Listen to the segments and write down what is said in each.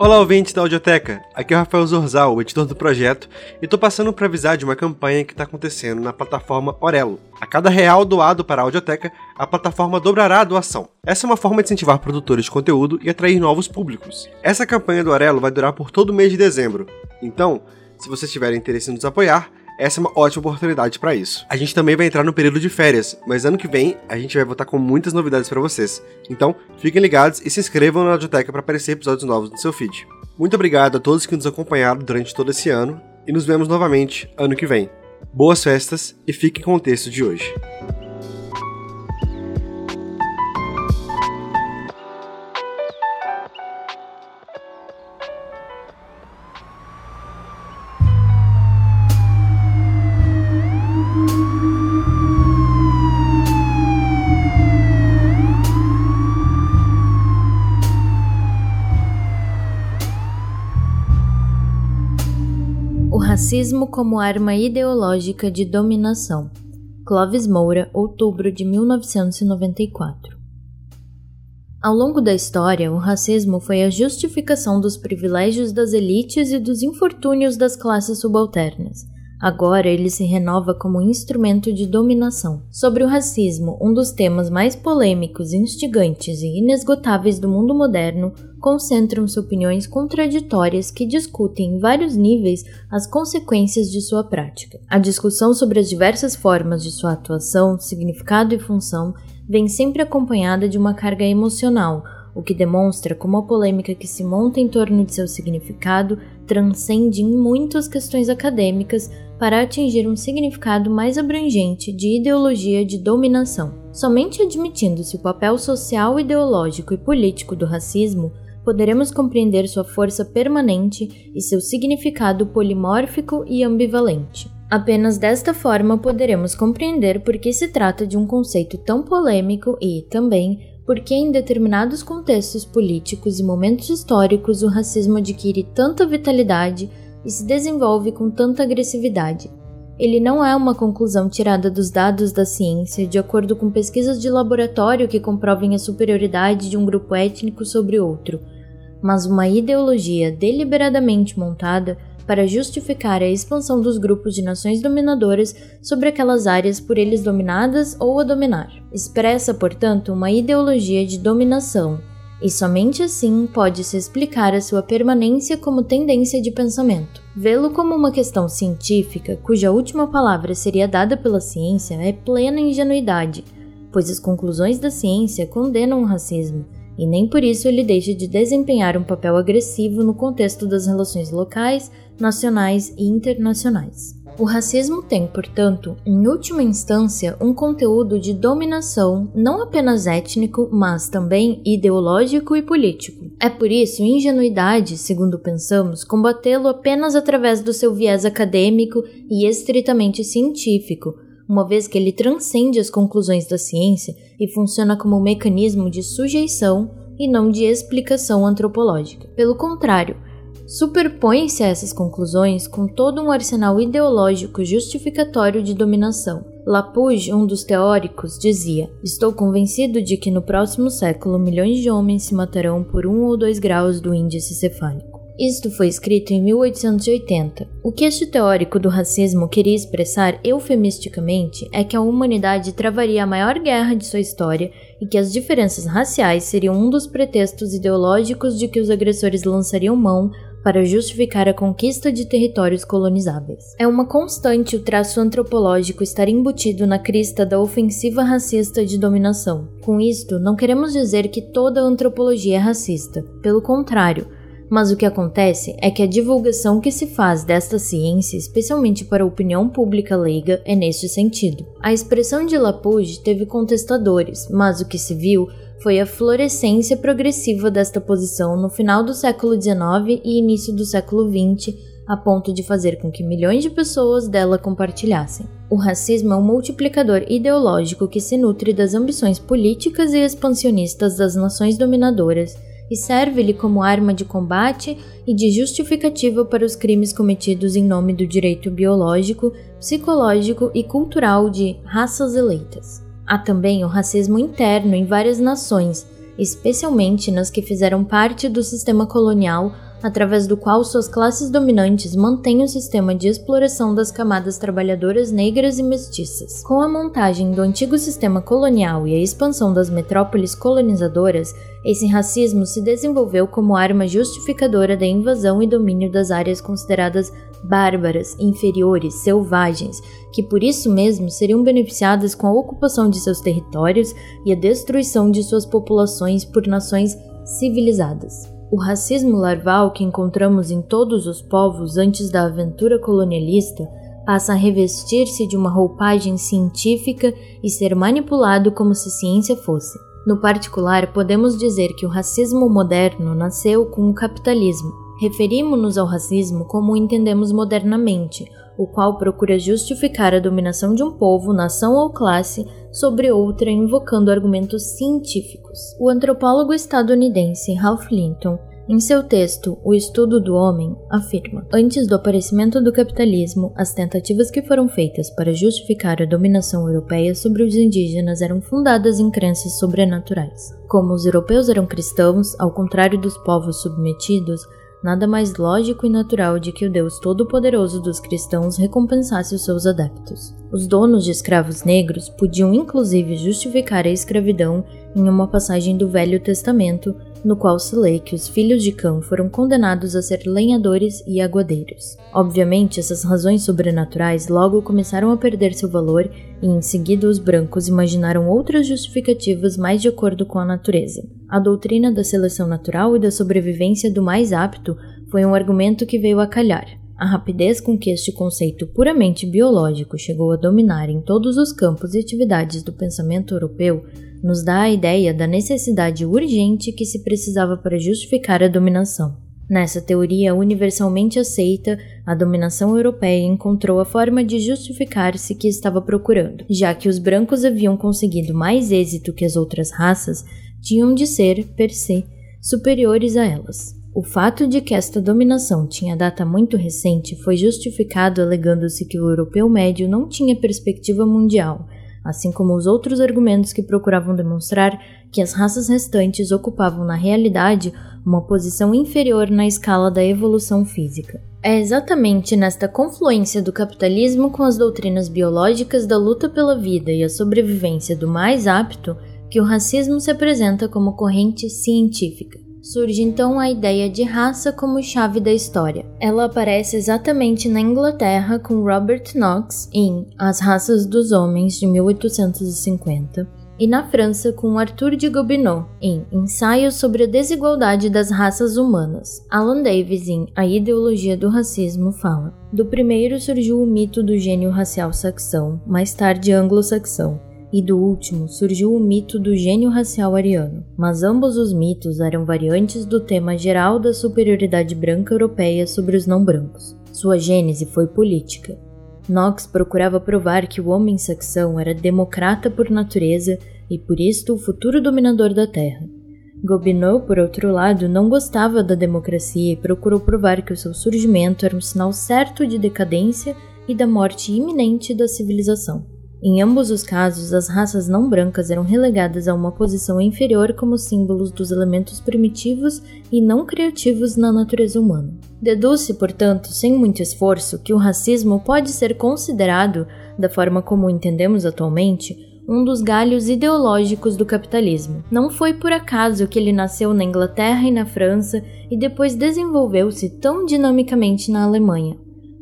Olá, ouvintes da Audioteca. Aqui é o Rafael Zorzal, o editor do projeto, e tô passando para avisar de uma campanha que está acontecendo na plataforma Orelo. A cada real doado para a Audioteca, a plataforma dobrará a doação. Essa é uma forma de incentivar produtores de conteúdo e atrair novos públicos. Essa campanha do Orelo vai durar por todo o mês de dezembro. Então, se vocês tiverem interesse em nos apoiar, essa é uma ótima oportunidade para isso. A gente também vai entrar no período de férias, mas ano que vem a gente vai voltar com muitas novidades para vocês. Então, fiquem ligados e se inscrevam na Audioteca para aparecer episódios novos no seu feed. Muito obrigado a todos que nos acompanharam durante todo esse ano e nos vemos novamente ano que vem. Boas festas e fiquem com o texto de hoje. Racismo como arma ideológica de dominação. Clovis Moura, outubro de 1994. Ao longo da história, o racismo foi a justificação dos privilégios das elites e dos infortúnios das classes subalternas. Agora ele se renova como instrumento de dominação. Sobre o racismo, um dos temas mais polêmicos, instigantes e inesgotáveis do mundo moderno, concentram-se opiniões contraditórias que discutem em vários níveis as consequências de sua prática. A discussão sobre as diversas formas de sua atuação, significado e função vem sempre acompanhada de uma carga emocional, o que demonstra como a polêmica que se monta em torno de seu significado transcende em muitas questões acadêmicas para atingir um significado mais abrangente de ideologia de dominação. Somente admitindo-se o papel social, ideológico e político do racismo, poderemos compreender sua força permanente e seu significado polimórfico e ambivalente. Apenas desta forma poderemos compreender por que se trata de um conceito tão polêmico e, também, por que em determinados contextos políticos e momentos históricos o racismo adquire tanta vitalidade e se desenvolve com tanta agressividade. Ele não é uma conclusão tirada dos dados da ciência de acordo com pesquisas de laboratório que comprovem a superioridade de um grupo étnico sobre outro mas uma ideologia deliberadamente montada para justificar a expansão dos grupos de nações dominadoras sobre aquelas áreas por eles dominadas ou a dominar. Expressa, portanto, uma ideologia de dominação, e somente assim pode-se explicar a sua permanência como tendência de pensamento. Vê-lo como uma questão científica, cuja última palavra seria dada pela ciência, é plena ingenuidade, pois as conclusões da ciência condenam o racismo e nem por isso ele deixa de desempenhar um papel agressivo no contexto das relações locais, nacionais e internacionais. O racismo tem, portanto, em última instância, um conteúdo de dominação não apenas étnico, mas também ideológico e político. É por isso ingenuidade, segundo pensamos, combatê-lo apenas através do seu viés acadêmico e estritamente científico, uma vez que ele transcende as conclusões da ciência e funciona como um mecanismo de sujeição e não de explicação antropológica. Pelo contrário, superpõe-se a essas conclusões com todo um arsenal ideológico justificatório de dominação. Lapouge, um dos teóricos, dizia: Estou convencido de que no próximo século milhões de homens se matarão por um ou dois graus do índice cefálico. Isto foi escrito em 1880. O que este teórico do racismo queria expressar eufemisticamente é que a humanidade travaria a maior guerra de sua história e que as diferenças raciais seriam um dos pretextos ideológicos de que os agressores lançariam mão para justificar a conquista de territórios colonizáveis. É uma constante o traço antropológico estar embutido na crista da ofensiva racista de dominação. Com isto, não queremos dizer que toda antropologia é racista. Pelo contrário, mas o que acontece é que a divulgação que se faz desta ciência, especialmente para a opinião pública leiga, é neste sentido. A expressão de Lapouge teve contestadores, mas o que se viu foi a florescência progressiva desta posição no final do século XIX e início do século XX, a ponto de fazer com que milhões de pessoas dela compartilhassem. O racismo é um multiplicador ideológico que se nutre das ambições políticas e expansionistas das nações dominadoras e serve-lhe como arma de combate e de justificativa para os crimes cometidos em nome do direito biológico, psicológico e cultural de raças eleitas. Há também o racismo interno em várias nações, especialmente nas que fizeram parte do sistema colonial através do qual suas classes dominantes mantêm o sistema de exploração das camadas trabalhadoras negras e mestiças. Com a montagem do antigo sistema colonial e a expansão das metrópoles colonizadoras, esse racismo se desenvolveu como arma justificadora da invasão e domínio das áreas consideradas bárbaras, inferiores, selvagens, que por isso mesmo seriam beneficiadas com a ocupação de seus territórios e a destruição de suas populações por nações civilizadas. O racismo larval que encontramos em todos os povos antes da aventura colonialista passa a revestir-se de uma roupagem científica e ser manipulado como se ciência fosse. No particular, podemos dizer que o racismo moderno nasceu com o capitalismo. Referimos-nos ao racismo como o entendemos modernamente, o qual procura justificar a dominação de um povo, nação ou classe sobre outra invocando argumentos científicos. O antropólogo estadunidense Ralph Linton em seu texto, O Estudo do Homem, afirma: Antes do aparecimento do capitalismo, as tentativas que foram feitas para justificar a dominação europeia sobre os indígenas eram fundadas em crenças sobrenaturais. Como os europeus eram cristãos, ao contrário dos povos submetidos, nada mais lógico e natural de que o Deus Todo-Poderoso dos cristãos recompensasse os seus adeptos. Os donos de escravos negros podiam inclusive justificar a escravidão em uma passagem do Velho Testamento, no qual se lê que os filhos de Cã foram condenados a ser lenhadores e aguadeiros. Obviamente, essas razões sobrenaturais logo começaram a perder seu valor e em seguida os brancos imaginaram outras justificativas mais de acordo com a natureza. A doutrina da seleção natural e da sobrevivência do mais apto foi um argumento que veio a calhar. A rapidez com que este conceito puramente biológico chegou a dominar em todos os campos e atividades do pensamento europeu nos dá a ideia da necessidade urgente que se precisava para justificar a dominação. Nessa teoria universalmente aceita, a dominação europeia encontrou a forma de justificar-se que estava procurando, já que os brancos haviam conseguido mais êxito que as outras raças, tinham de ser, per se, superiores a elas. O fato de que esta dominação tinha data muito recente foi justificado alegando-se que o europeu médio não tinha perspectiva mundial, assim como os outros argumentos que procuravam demonstrar que as raças restantes ocupavam na realidade uma posição inferior na escala da evolução física. É exatamente nesta confluência do capitalismo com as doutrinas biológicas da luta pela vida e a sobrevivência do mais apto que o racismo se apresenta como corrente científica. Surge então a ideia de raça como chave da história. Ela aparece exatamente na Inglaterra com Robert Knox em As Raças dos Homens de 1850 e na França com Arthur de Gobineau em Ensaios sobre a Desigualdade das Raças Humanas. Alan Davis em A Ideologia do Racismo fala: Do primeiro surgiu o mito do gênio racial saxão, mais tarde anglo-saxão e do último surgiu o mito do gênio racial ariano, mas ambos os mitos eram variantes do tema geral da superioridade branca europeia sobre os não brancos. Sua gênese foi política. Knox procurava provar que o homem saxão era democrata por natureza e por isto o futuro dominador da Terra. Gobineau, por outro lado, não gostava da democracia e procurou provar que o seu surgimento era um sinal certo de decadência e da morte iminente da civilização. Em ambos os casos, as raças não brancas eram relegadas a uma posição inferior como símbolos dos elementos primitivos e não criativos na natureza humana. Deduz-se, portanto, sem muito esforço, que o racismo pode ser considerado, da forma como entendemos atualmente, um dos galhos ideológicos do capitalismo. Não foi por acaso que ele nasceu na Inglaterra e na França e depois desenvolveu-se tão dinamicamente na Alemanha.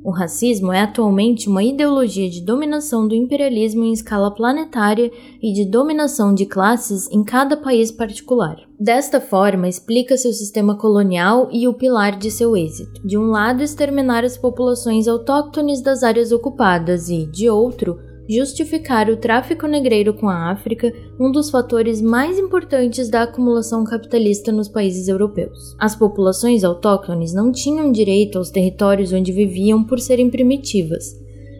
O racismo é atualmente uma ideologia de dominação do imperialismo em escala planetária e de dominação de classes em cada país particular. Desta forma, explica-se o sistema colonial e o pilar de seu êxito. De um lado, exterminar as populações autóctones das áreas ocupadas e, de outro, justificar o tráfico negreiro com a África, um dos fatores mais importantes da acumulação capitalista nos países europeus. As populações autóctones não tinham direito aos territórios onde viviam por serem primitivas,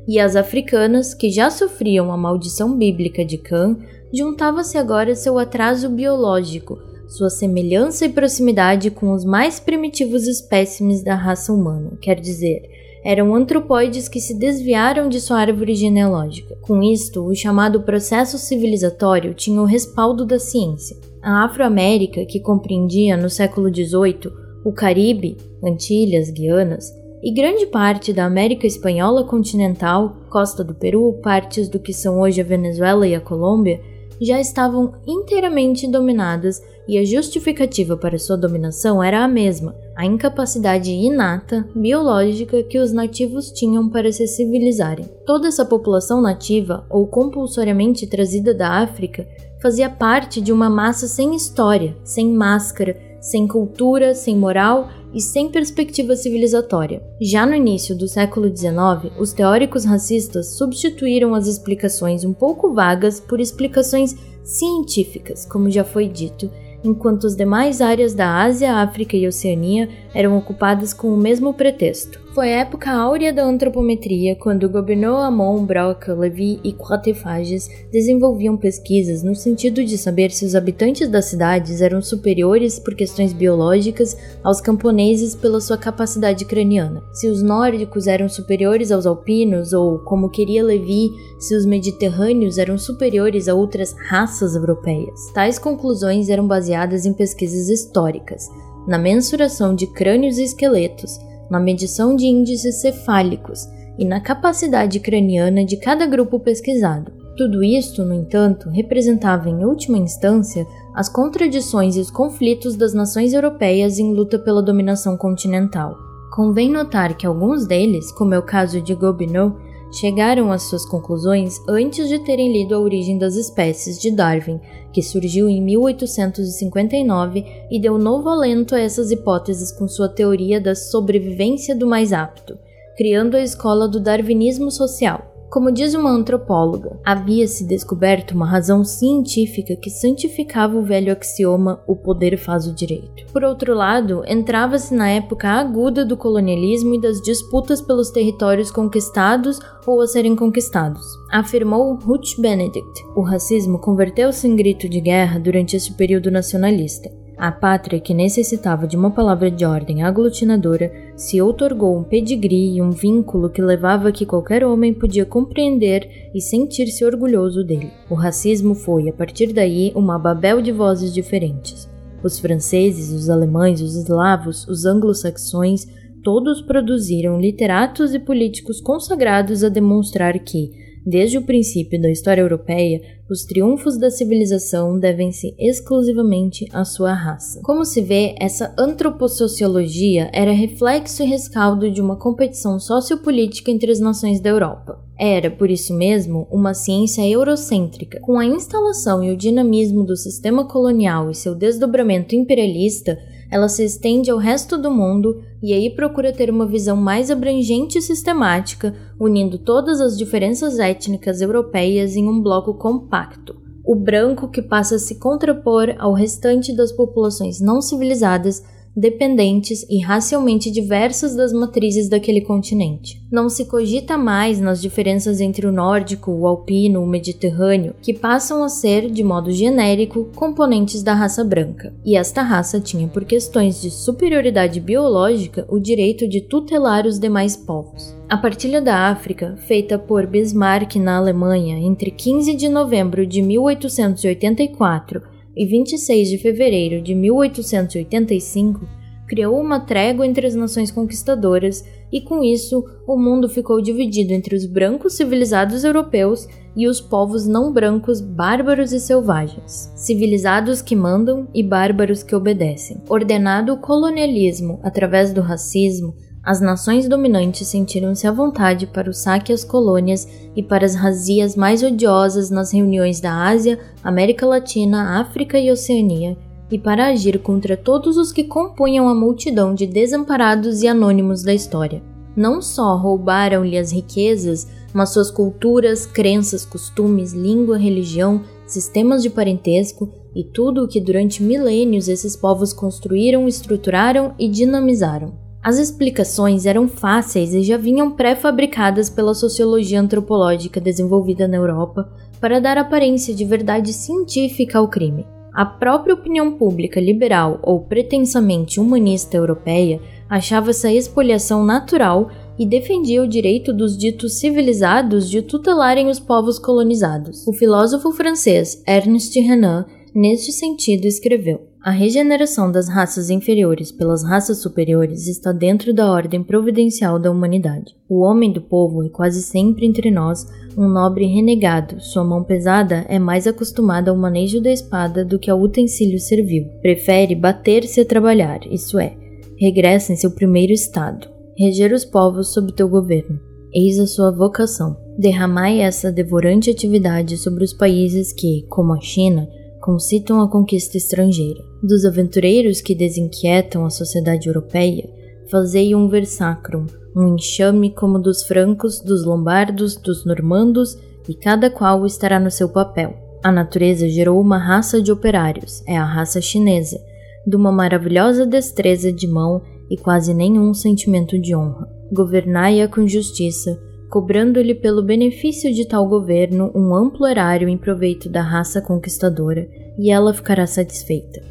e as africanas, que já sofriam a maldição bíblica de Cã, juntava-se agora seu atraso biológico, sua semelhança e proximidade com os mais primitivos espécimes da raça humana, quer dizer, eram antropóides que se desviaram de sua árvore genealógica. Com isto, o chamado processo civilizatório tinha o respaldo da ciência. A Afro-América, que compreendia no século XVIII o Caribe, Antilhas, Guianas e grande parte da América Espanhola continental, costa do Peru, partes do que são hoje a Venezuela e a Colômbia, já estavam inteiramente dominadas e a justificativa para sua dominação era a mesma: a incapacidade inata, biológica que os nativos tinham para se civilizarem. Toda essa população nativa, ou compulsoriamente trazida da África, fazia parte de uma massa sem história, sem máscara, sem cultura, sem moral e sem perspectiva civilizatória. Já no início do século XIX, os teóricos racistas substituíram as explicações um pouco vagas por explicações científicas, como já foi dito, enquanto as demais áreas da Ásia, África e Oceania eram ocupadas com o mesmo pretexto. Foi a época áurea da antropometria, quando Gobineau, Amon, Broca, Levy e Quatrefages desenvolviam pesquisas no sentido de saber se os habitantes das cidades eram superiores por questões biológicas aos camponeses pela sua capacidade craniana, se os nórdicos eram superiores aos alpinos ou, como queria Levy, se os mediterrâneos eram superiores a outras raças europeias. Tais conclusões eram baseadas em pesquisas históricas, na mensuração de crânios e esqueletos, na medição de índices cefálicos e na capacidade craniana de cada grupo pesquisado. Tudo isto, no entanto, representava em última instância as contradições e os conflitos das nações europeias em luta pela dominação continental. Convém notar que alguns deles, como é o caso de Gobineau, chegaram às suas conclusões antes de terem lido A Origem das Espécies de Darwin, que surgiu em 1859 e deu novo alento a essas hipóteses com sua teoria da sobrevivência do mais apto, criando a escola do darwinismo social. Como diz uma antropóloga, havia-se descoberto uma razão científica que santificava o velho axioma o poder faz o direito. Por outro lado, entrava-se na época aguda do colonialismo e das disputas pelos territórios conquistados ou a serem conquistados. Afirmou Ruth Benedict. O racismo converteu-se em grito de guerra durante esse período nacionalista. A pátria, que necessitava de uma palavra de ordem aglutinadora, se outorgou um pedigree e um vínculo que levava a que qualquer homem podia compreender e sentir-se orgulhoso dele. O racismo foi, a partir daí, uma babel de vozes diferentes. Os franceses, os alemães, os eslavos, os anglo-saxões, todos produziram literatos e políticos consagrados a demonstrar que, Desde o princípio da história europeia, os triunfos da civilização devem-se exclusivamente à sua raça. Como se vê, essa antropossociologia era reflexo e rescaldo de uma competição sociopolítica entre as nações da Europa. Era, por isso mesmo, uma ciência eurocêntrica. Com a instalação e o dinamismo do sistema colonial e seu desdobramento imperialista, ela se estende ao resto do mundo e aí procura ter uma visão mais abrangente e sistemática, unindo todas as diferenças étnicas europeias em um bloco compacto. O branco que passa a se contrapor ao restante das populações não civilizadas dependentes e racialmente diversas das matrizes daquele continente. Não se cogita mais nas diferenças entre o nórdico, o alpino, o mediterrâneo, que passam a ser, de modo genérico, componentes da raça branca. E esta raça tinha, por questões de superioridade biológica, o direito de tutelar os demais povos. A partilha da África, feita por Bismarck na Alemanha entre 15 de novembro de 1884 e 26 de fevereiro de 1885, criou uma trégua entre as nações conquistadoras e com isso o mundo ficou dividido entre os brancos civilizados europeus e os povos não brancos bárbaros e selvagens, civilizados que mandam e bárbaros que obedecem. Ordenado o colonialismo através do racismo, as nações dominantes sentiram-se à vontade para o saque às colônias e para as razias mais odiosas nas reuniões da Ásia, América Latina, África e Oceania, e para agir contra todos os que compunham a multidão de desamparados e anônimos da história. Não só roubaram-lhe as riquezas, mas suas culturas, crenças, costumes, língua, religião, sistemas de parentesco e tudo o que durante milênios esses povos construíram, estruturaram e dinamizaram. As explicações eram fáceis e já vinham pré-fabricadas pela sociologia antropológica desenvolvida na Europa para dar aparência de verdade científica ao crime. A própria opinião pública liberal ou pretensamente humanista europeia achava essa expoliação natural e defendia o direito dos ditos civilizados de tutelarem os povos colonizados. O filósofo francês Ernest Renan, neste sentido, escreveu: A regeneração das raças inferiores pelas raças superiores está dentro da ordem providencial da humanidade. O homem do povo é quase sempre entre nós um nobre renegado. Sua mão pesada é mais acostumada ao manejo da espada do que ao utensílio servil. Prefere bater-se a trabalhar, isso é, regressa em seu primeiro estado. Reger os povos sob teu governo. Eis a sua vocação. Derramai essa devorante atividade sobre os países que, como a China, concitam a conquista estrangeira. Dos aventureiros que desinquietam a sociedade europeia, fazei um versacrum, um enxame como dos francos, dos lombardos, dos normandos, e cada qual estará no seu papel. A natureza gerou uma raça de operários, é a raça chinesa, de uma maravilhosa destreza de mão e quase nenhum sentimento de honra. Governai-a com justiça, cobrando-lhe pelo benefício de tal governo um amplo erário em proveito da raça conquistadora, e ela ficará satisfeita.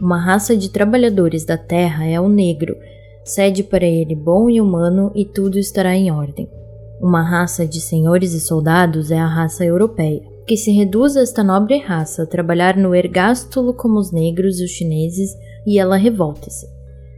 Uma raça de trabalhadores da terra é o negro, cede para ele bom e humano e tudo estará em ordem. Uma raça de senhores e soldados é a raça europeia, que se reduz a esta nobre raça a trabalhar no ergástulo como os negros e os chineses, e ela revolta-se.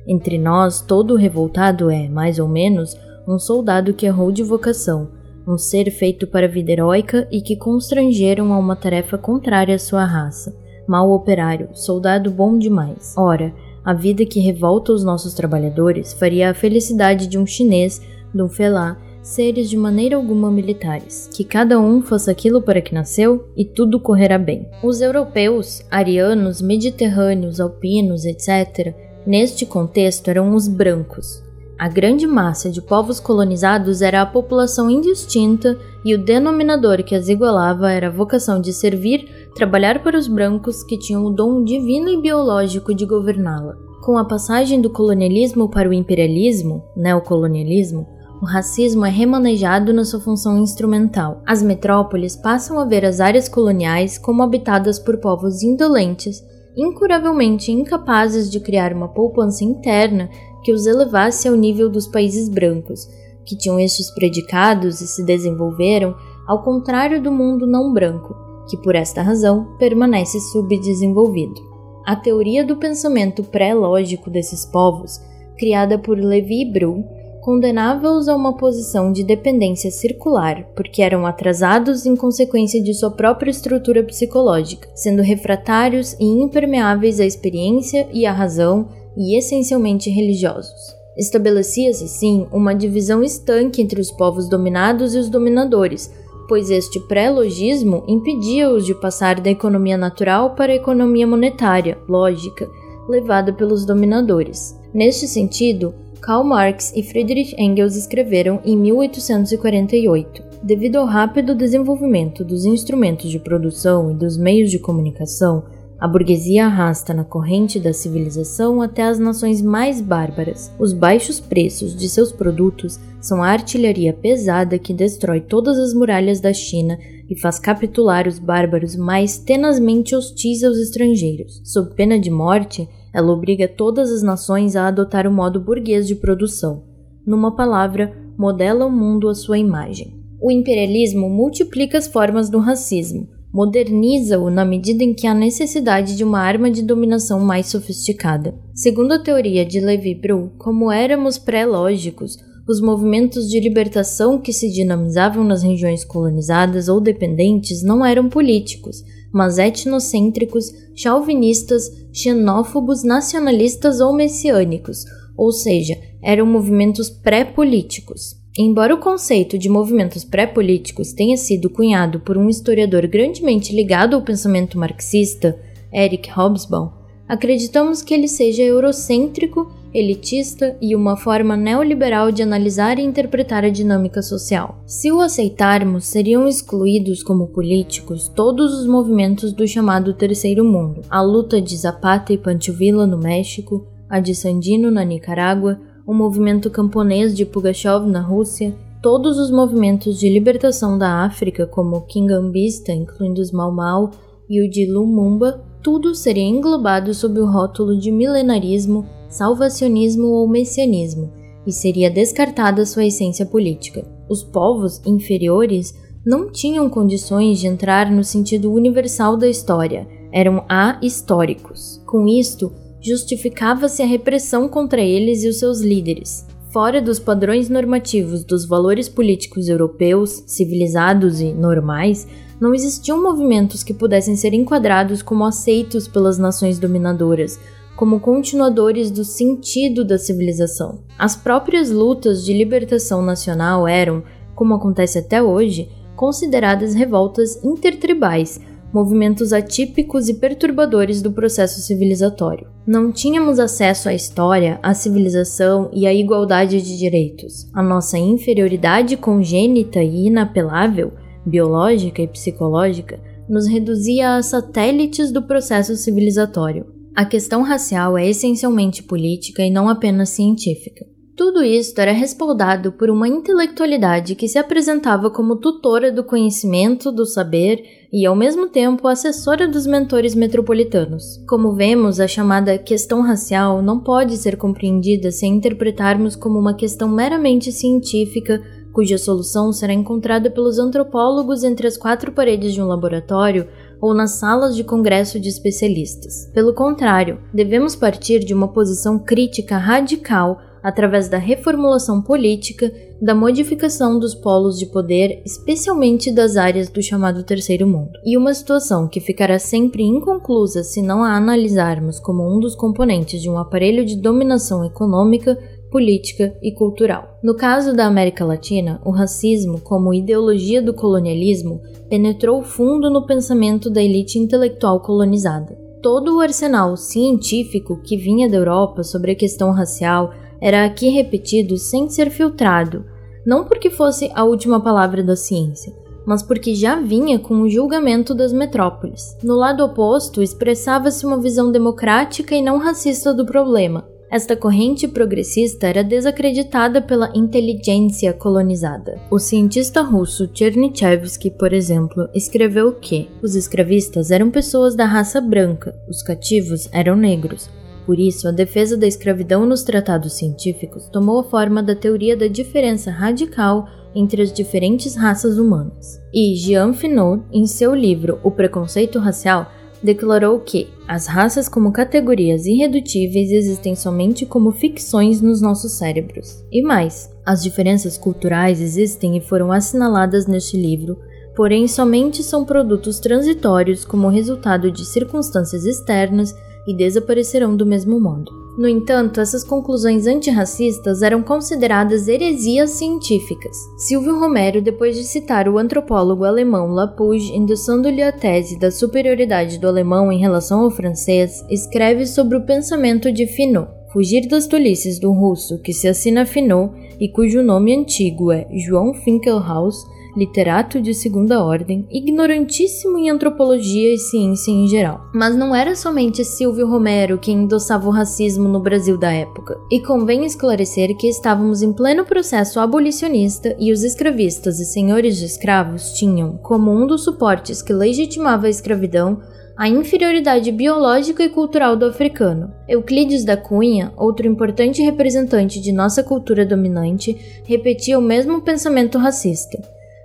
Entre nós, todo revoltado é, mais ou menos, um soldado que errou de vocação, um ser feito para a vida heróica e que constrangeram a uma tarefa contrária à sua raça. Mal operário, soldado bom demais. Ora, a vida que revolta os nossos trabalhadores faria a felicidade de um chinês, de um felá, seres de maneira alguma militares, que cada um faça aquilo para que nasceu e tudo correrá bem. Os europeus, arianos, mediterrâneos, alpinos, etc., neste contexto eram os brancos, a grande massa de povos colonizados era a população indistinta e o denominador que as igualava era a vocação de servir, trabalhar para os brancos que tinham o dom divino e biológico de governá-la. Com a passagem do colonialismo para o imperialismo, neocolonialismo, o racismo é remanejado na sua função instrumental. As metrópoles passam a ver as áreas coloniais como habitadas por povos indolentes, incuravelmente incapazes de criar uma poupança interna que os elevasse ao nível dos países brancos, que tinham estes predicados e se desenvolveram ao contrário do mundo não branco, que por esta razão permanece subdesenvolvido. A teoria do pensamento pré-lógico desses povos, criada por Levi Bru, condenava-os a uma posição de dependência circular, porque eram atrasados em consequência de sua própria estrutura psicológica, sendo refratários e impermeáveis à experiência e à razão e essencialmente religiosos. Estabelecia-se, assim, uma divisão estanque entre os povos dominados e os dominadores, pois este pré-logismo impedia-os de passar da economia natural para a economia monetária, lógica, levada pelos dominadores. Neste sentido, Karl Marx e Friedrich Engels escreveram em 1848: Devido ao rápido desenvolvimento dos instrumentos de produção e dos meios de comunicação, a burguesia arrasta na corrente da civilização até as nações mais bárbaras. Os baixos preços de seus produtos são a artilharia pesada que destrói todas as muralhas da China e faz capitular os bárbaros mais tenazmente hostis aos estrangeiros. Sob pena de morte, ela obriga todas as nações a adotar o modo burguês de produção. Numa palavra, modela o mundo à sua imagem. O imperialismo multiplica as formas do racismo moderniza-o na medida em que há necessidade de uma arma de dominação mais sofisticada. Segundo a teoria de Levi-Bru, como éramos pré-lógicos, os movimentos de libertação que se dinamizavam nas regiões colonizadas ou dependentes não eram políticos, mas etnocêntricos, chauvinistas, xenófobos, nacionalistas ou messiânicos, ou seja, eram movimentos pré-políticos. Embora o conceito de movimentos pré-políticos tenha sido cunhado por um historiador grandemente ligado ao pensamento marxista, Eric Hobsbawm, acreditamos que ele seja eurocêntrico, elitista e uma forma neoliberal de analisar e interpretar a dinâmica social. Se o aceitarmos, seriam excluídos como políticos todos os movimentos do chamado Terceiro Mundo, a luta de Zapata e Pancho Villa no México, a de Sandino na Nicarágua, o movimento camponês de Pugachov na Rússia, todos os movimentos de libertação da África, como o Kingambista, incluindo os Mau Mau, e o de Lumumba, tudo seria englobado sob o rótulo de milenarismo, salvacionismo ou messianismo, e seria descartada sua essência política. Os povos inferiores não tinham condições de entrar no sentido universal da história, eram ahistóricos. Com isto, justificava-se a repressão contra eles e os seus líderes. Fora dos padrões normativos dos valores políticos europeus, civilizados e normais, não existiam movimentos que pudessem ser enquadrados como aceitos pelas nações dominadoras, como continuadores do sentido da civilização. As próprias lutas de libertação nacional eram, como acontece até hoje, consideradas revoltas intertribais, movimentos atípicos e perturbadores do processo civilizatório. Não tínhamos acesso à história, à civilização e à igualdade de direitos. A nossa inferioridade congênita e inapelável, biológica e psicológica, nos reduzia a satélites do processo civilizatório. A questão racial é essencialmente política e não apenas científica. Tudo isto era respaldado por uma intelectualidade que se apresentava como tutora do conhecimento, do saber e, ao mesmo tempo, assessora dos mentores metropolitanos. Como vemos, a chamada questão racial não pode ser compreendida sem interpretarmos como uma questão meramente científica cuja solução será encontrada pelos antropólogos entre as quatro paredes de um laboratório ou nas salas de congresso de especialistas. Pelo contrário, devemos partir de uma posição crítica radical através da reformulação política, da modificação dos polos de poder, especialmente das áreas do chamado Terceiro Mundo. E uma situação que ficará sempre inconclusa se não a analisarmos como um dos componentes de um aparelho de dominação econômica, política e cultural. No caso da América Latina, o racismo, como ideologia do colonialismo, penetrou fundo no pensamento da elite intelectual colonizada. Todo o arsenal científico que vinha da Europa sobre a questão racial era aqui repetido sem ser filtrado, não porque fosse a última palavra da ciência, mas porque já vinha com o julgamento das metrópoles. No lado oposto, expressava-se uma visão democrática e não racista do problema. Esta corrente progressista era desacreditada pela inteligência colonizada. O cientista russo Chernyshevsky, por exemplo, escreveu que os escravistas eram pessoas da raça branca, os cativos eram negros, por isso, a defesa da escravidão nos tratados científicos tomou a forma da teoria da diferença radical entre as diferentes raças humanas. E Jean Finot, em seu livro O Preconceito Racial, declarou que as raças como categorias irredutíveis existem somente como ficções nos nossos cérebros. E mais, as diferenças culturais existem e foram assinaladas neste livro, porém somente são produtos transitórios como resultado de circunstâncias externas e desaparecerão do mesmo modo. No entanto, essas conclusões antirracistas eram consideradas heresias científicas. Silvio Romero, depois de citar o antropólogo alemão Lapouge, endossando-lhe a tese da superioridade do alemão em relação ao francês, escreve sobre o pensamento de Finot. Fugir das tolices do russo que se assina Finot e cujo nome antigo é João Finkelhaus literato de segunda ordem, ignorantíssimo em antropologia e ciência em geral. Mas não era somente Silvio Romero quem endossava o racismo no Brasil da época. E convém esclarecer que estávamos em pleno processo abolicionista e os escravistas e senhores de escravos tinham, como um dos suportes que legitimava a escravidão, a inferioridade biológica e cultural do africano. Euclides da Cunha, outro importante representante de nossa cultura dominante, repetia o mesmo pensamento racista.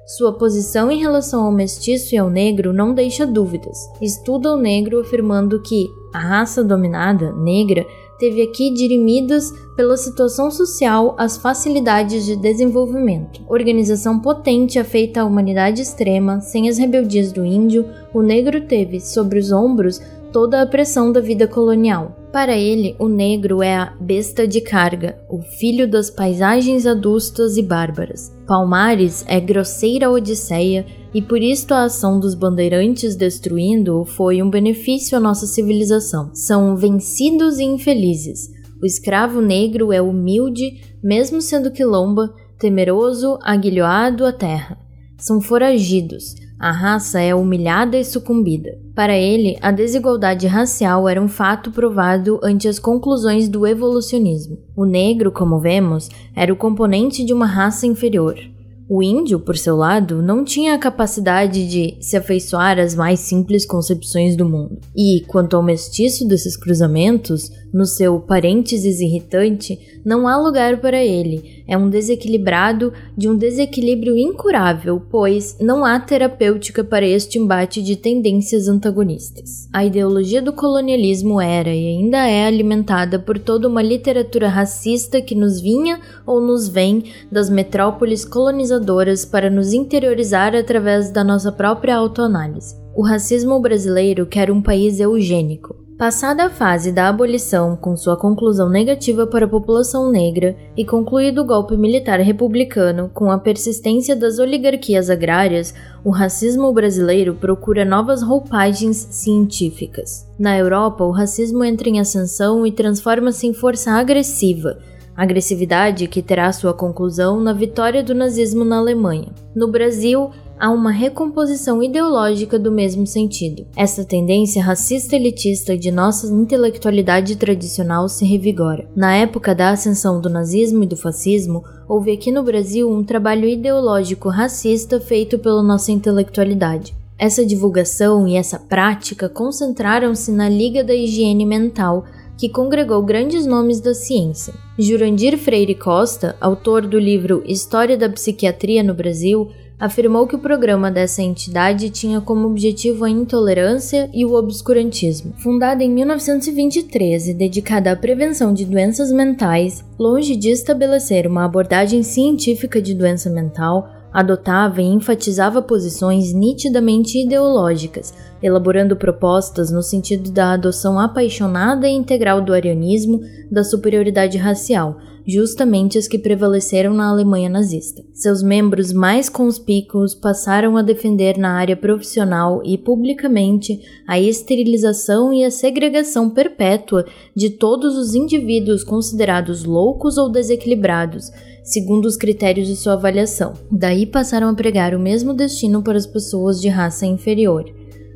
Sua posição em relação ao mestiço e ao negro não deixa dúvidas. Estuda o negro afirmando que a raça dominada, negra, teve aqui dirimidas pela situação social as facilidades de desenvolvimento. Organização potente afeita à humanidade extrema, sem as rebeldias do índio, o negro teve sobre os ombros toda a pressão da vida colonial. Para ele, o negro é a besta de carga, o filho das paisagens adustas e bárbaras. Palmares é grosseira odisseia e por isto a ação dos bandeirantes destruindo-o foi um benefício à nossa civilização. São vencidos e infelizes. O escravo negro é humilde, mesmo sendo quilomba, temeroso, aguilhoado à terra. São foragidos a raça é humilhada e sucumbida. Para ele, a desigualdade racial era um fato provado ante as conclusões do evolucionismo. O negro, como vemos, era o componente de uma raça inferior. O índio, por seu lado, não tinha a capacidade de se afeiçoar às mais simples concepções do mundo. E, quanto ao mestiço desses cruzamentos, no seu parênteses irritante, não há lugar para ele, é um desequilibrado de um desequilíbrio incurável, pois não há terapêutica para este embate de tendências antagonistas. A ideologia do colonialismo era e ainda é alimentada por toda uma literatura racista que nos vinha ou nos vem das metrópoles colonizadoras para nos interiorizar através da nossa própria autoanálise. O racismo brasileiro quer um país eugênico, Passada a fase da abolição, com sua conclusão negativa para a população negra, e concluído o golpe militar republicano, com a persistência das oligarquias agrárias, o racismo brasileiro procura novas roupagens científicas. Na Europa, o racismo entra em ascensão e transforma-se em força agressiva, agressividade que terá sua conclusão na vitória do nazismo na Alemanha. No Brasil, há uma recomposição ideológica do mesmo sentido. Essa tendência racista elitista de nossa intelectualidade tradicional se revigora. Na época da ascensão do nazismo e do fascismo, houve aqui no Brasil um trabalho ideológico racista feito pela nossa intelectualidade. Essa divulgação e essa prática concentraram-se na Liga da Higiene Mental, que congregou grandes nomes da ciência. Jurandir Freire Costa, autor do livro História da Psiquiatria no Brasil, afirmou que o programa dessa entidade tinha como objetivo a intolerância e o obscurantismo. Fundada em 1923 e dedicada à prevenção de doenças mentais, longe de estabelecer uma abordagem científica de doença mental, adotava e enfatizava posições nitidamente ideológicas, elaborando propostas no sentido da adoção apaixonada e integral do arianismo, da superioridade racial, justamente as que prevaleceram na Alemanha nazista. Seus membros mais conspícuos passaram a defender na área profissional e publicamente a esterilização e a segregação perpétua de todos os indivíduos considerados loucos ou desequilibrados, segundo os critérios de sua avaliação. Daí passaram a pregar o mesmo destino para as pessoas de raça inferior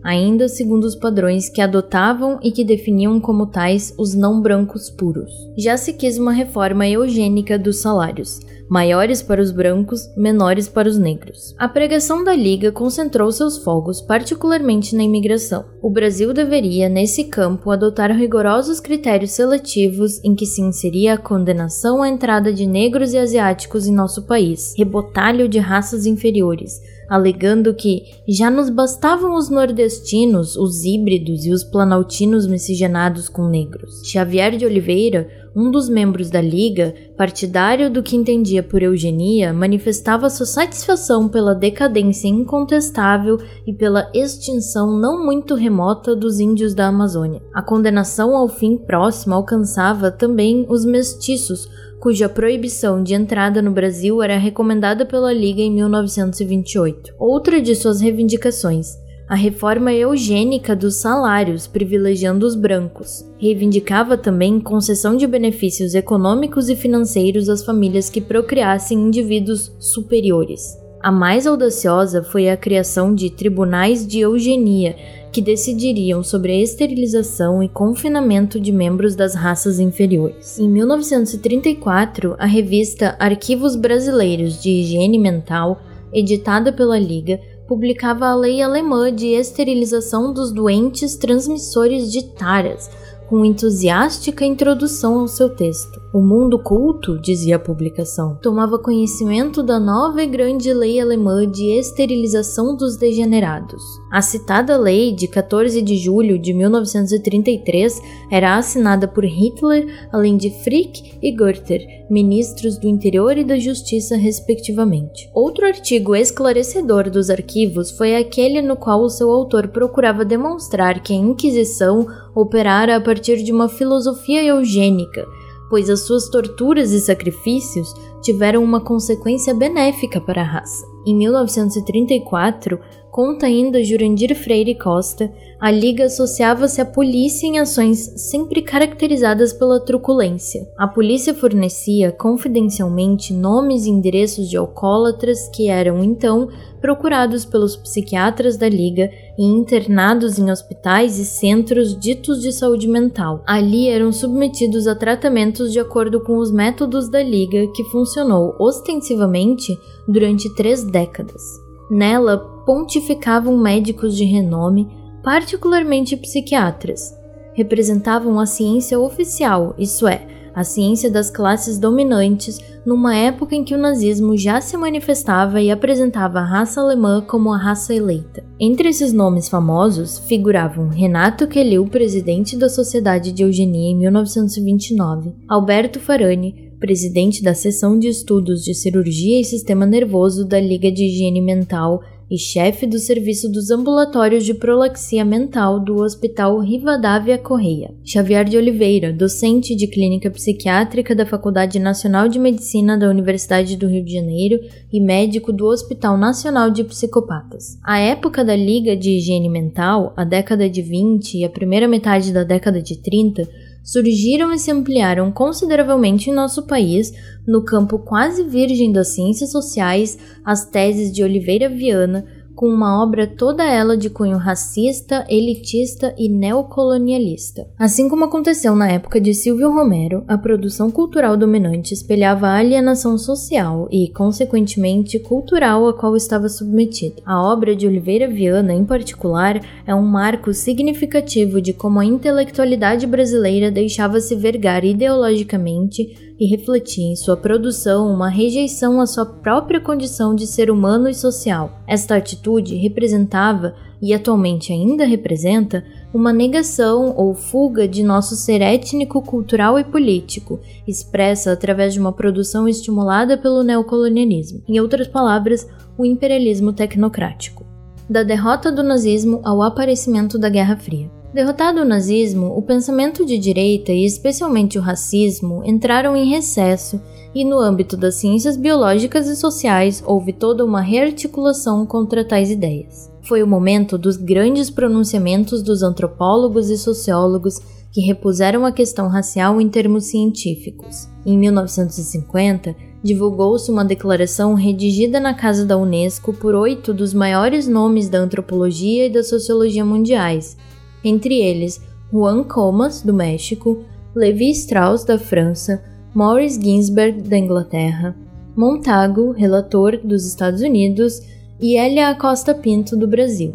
ainda segundo os padrões que adotavam e que definiam como tais os não brancos puros. Já se quis uma reforma eugênica dos salários, maiores para os brancos, menores para os negros. A pregação da Liga concentrou seus fogos particularmente na imigração. O Brasil deveria, nesse campo, adotar rigorosos critérios seletivos em que se inseria a condenação à entrada de negros e asiáticos em nosso país, rebotalho de raças inferiores, alegando que já nos bastavam os nordestinos, os híbridos e os planaltinos miscigenados com negros. Xavier de Oliveira, um dos membros da Liga, partidário do que entendia por eugenia, manifestava sua satisfação pela decadência incontestável e pela extinção não muito remota dos índios da Amazônia. A condenação ao fim próximo alcançava também os mestiços, cuja proibição de entrada no Brasil era recomendada pela Liga em 1928. Outra de suas reivindicações, a reforma eugênica dos salários, privilegiando os brancos. Reivindicava também concessão de benefícios econômicos e financeiros às famílias que procriassem indivíduos superiores. A mais audaciosa foi a criação de tribunais de eugenia, que decidiriam sobre a esterilização e confinamento de membros das raças inferiores. Em 1934, a revista Arquivos Brasileiros de Higiene Mental, editada pela Liga, publicava a lei alemã de esterilização dos doentes transmissores de taras, com entusiástica introdução ao seu texto. O mundo culto, dizia a publicação, tomava conhecimento da nova e grande lei alemã de esterilização dos degenerados. A citada lei, de 14 de julho de 1933, era assinada por Hitler, além de Frick e Goethe, ministros do Interior e da Justiça, respectivamente. Outro artigo esclarecedor dos arquivos foi aquele no qual o seu autor procurava demonstrar que a Inquisição operara a partir de uma filosofia eugênica pois as suas torturas e sacrifícios tiveram uma consequência benéfica para a raça. Em 1934, conta ainda Jurandir Freire Costa, a Liga associava-se à polícia em ações sempre caracterizadas pela truculência. A polícia fornecia confidencialmente nomes e endereços de alcoólatras que eram então procurados pelos psiquiatras da Liga e internados em hospitais e centros ditos de saúde mental. Ali eram submetidos a tratamentos de acordo com os métodos da Liga, que funcionou ostensivamente durante três décadas. Nela pontificavam médicos de renome, particularmente psiquiatras. Representavam a ciência oficial, isso é, a ciência das classes dominantes, numa época em que o nazismo já se manifestava e apresentava a raça alemã como a raça eleita. Entre esses nomes famosos figuravam Renato Kelil, presidente da Sociedade de Eugenia em 1929, Alberto Farani, presidente da seção de estudos de cirurgia e sistema nervoso da Liga de Higiene Mental e chefe do serviço dos ambulatórios de prolaxia mental do Hospital Rivadavia Correia. Xavier de Oliveira, docente de clínica psiquiátrica da Faculdade Nacional de Medicina da Universidade do Rio de Janeiro e médico do Hospital Nacional de Psicopatas. A época da Liga de Higiene Mental, a década de 20 e a primeira metade da década de 30, surgiram e se ampliaram consideravelmente em nosso país, no campo quase virgem das ciências sociais, as teses de Oliveira Viana com uma obra toda ela de cunho racista, elitista e neocolonialista. Assim como aconteceu na época de Silvio Romero, a produção cultural dominante espelhava a alienação social e, consequentemente, cultural a qual estava submetida. A obra de Oliveira Viana, em particular, é um marco significativo de como a intelectualidade brasileira deixava-se vergar ideologicamente e refletir em sua produção uma rejeição à sua própria condição de ser humano e social. Esta atitude representava, e atualmente ainda representa, uma negação ou fuga de nosso ser étnico, cultural e político, expressa através de uma produção estimulada pelo neocolonialismo. Em outras palavras, o imperialismo tecnocrático. Da derrota do nazismo ao aparecimento da Guerra Fria. Derrotado o nazismo, o pensamento de direita e especialmente o racismo entraram em recesso e no âmbito das ciências biológicas e sociais houve toda uma rearticulação contra tais ideias. Foi o momento dos grandes pronunciamentos dos antropólogos e sociólogos que repuseram a questão racial em termos científicos. Em 1950, divulgou-se uma declaração redigida na Casa da Unesco por oito dos maiores nomes da antropologia e da sociologia mundiais, entre eles Juan Comas, do México, Levi Strauss, da França, Maurice Ginsberg, da Inglaterra, Montagu, relator dos Estados Unidos, e Elia Acosta Pinto, do Brasil.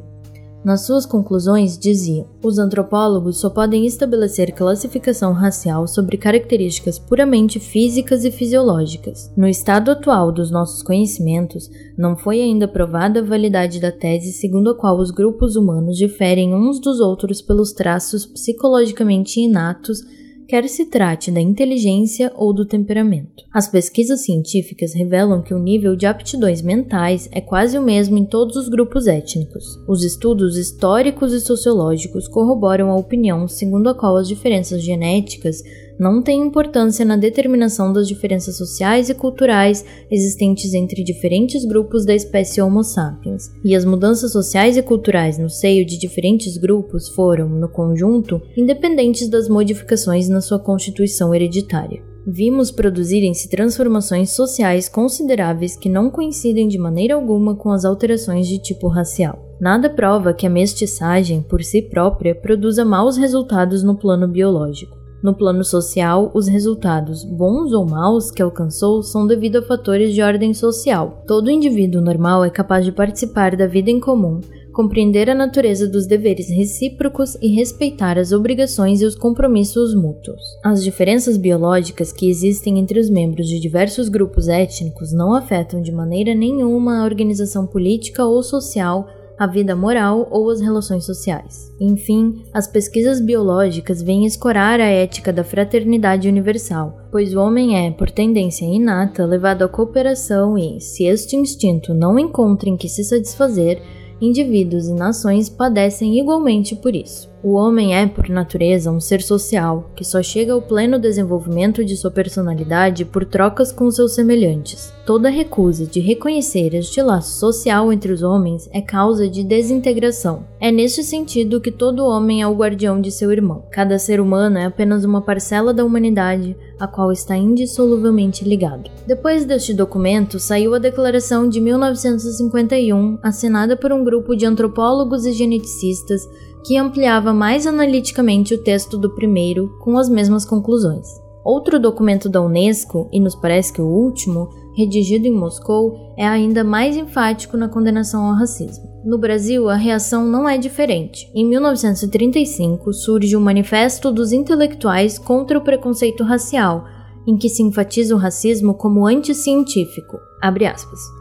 Nas suas conclusões, dizia: os antropólogos só podem estabelecer classificação racial sobre características puramente físicas e fisiológicas. No estado atual dos nossos conhecimentos, não foi ainda provada a validade da tese segundo a qual os grupos humanos diferem uns dos outros pelos traços psicologicamente inatos quer se trate da inteligência ou do temperamento. As pesquisas científicas revelam que o nível de aptidões mentais é quase o mesmo em todos os grupos étnicos. Os estudos históricos e sociológicos corroboram a opinião segundo a qual as diferenças genéticas não tem importância na determinação das diferenças sociais e culturais existentes entre diferentes grupos da espécie Homo sapiens, e as mudanças sociais e culturais no seio de diferentes grupos foram, no conjunto, independentes das modificações na sua constituição hereditária. Vimos produzirem-se transformações sociais consideráveis que não coincidem de maneira alguma com as alterações de tipo racial. Nada prova que a mestiçagem, por si própria, produza maus resultados no plano biológico. No plano social, os resultados, bons ou maus, que alcançou são devido a fatores de ordem social. Todo indivíduo normal é capaz de participar da vida em comum, compreender a natureza dos deveres recíprocos e respeitar as obrigações e os compromissos mútuos. As diferenças biológicas que existem entre os membros de diversos grupos étnicos não afetam de maneira nenhuma a organização política ou social a vida moral ou as relações sociais. Enfim, as pesquisas biológicas vêm escorar a ética da fraternidade universal, pois o homem é, por tendência inata, levado à cooperação e, se este instinto não encontra em que se satisfazer, indivíduos e nações padecem igualmente por isso. O homem é, por natureza, um ser social, que só chega ao pleno desenvolvimento de sua personalidade por trocas com seus semelhantes. Toda recusa de reconhecer este laço social entre os homens é causa de desintegração. É neste sentido que todo homem é o guardião de seu irmão. Cada ser humano é apenas uma parcela da humanidade a qual está indissoluvelmente ligado. Depois deste documento, saiu a Declaração de 1951, assinada por um grupo de antropólogos e geneticistas que ampliava mais analiticamente o texto do primeiro com as mesmas conclusões. Outro documento da Unesco, e nos parece que o último, redigido em Moscou, é ainda mais enfático na condenação ao racismo. No Brasil, a reação não é diferente. Em 1935, surge o Manifesto dos Intelectuais contra o Preconceito Racial, em que se enfatiza o racismo como anticientífico.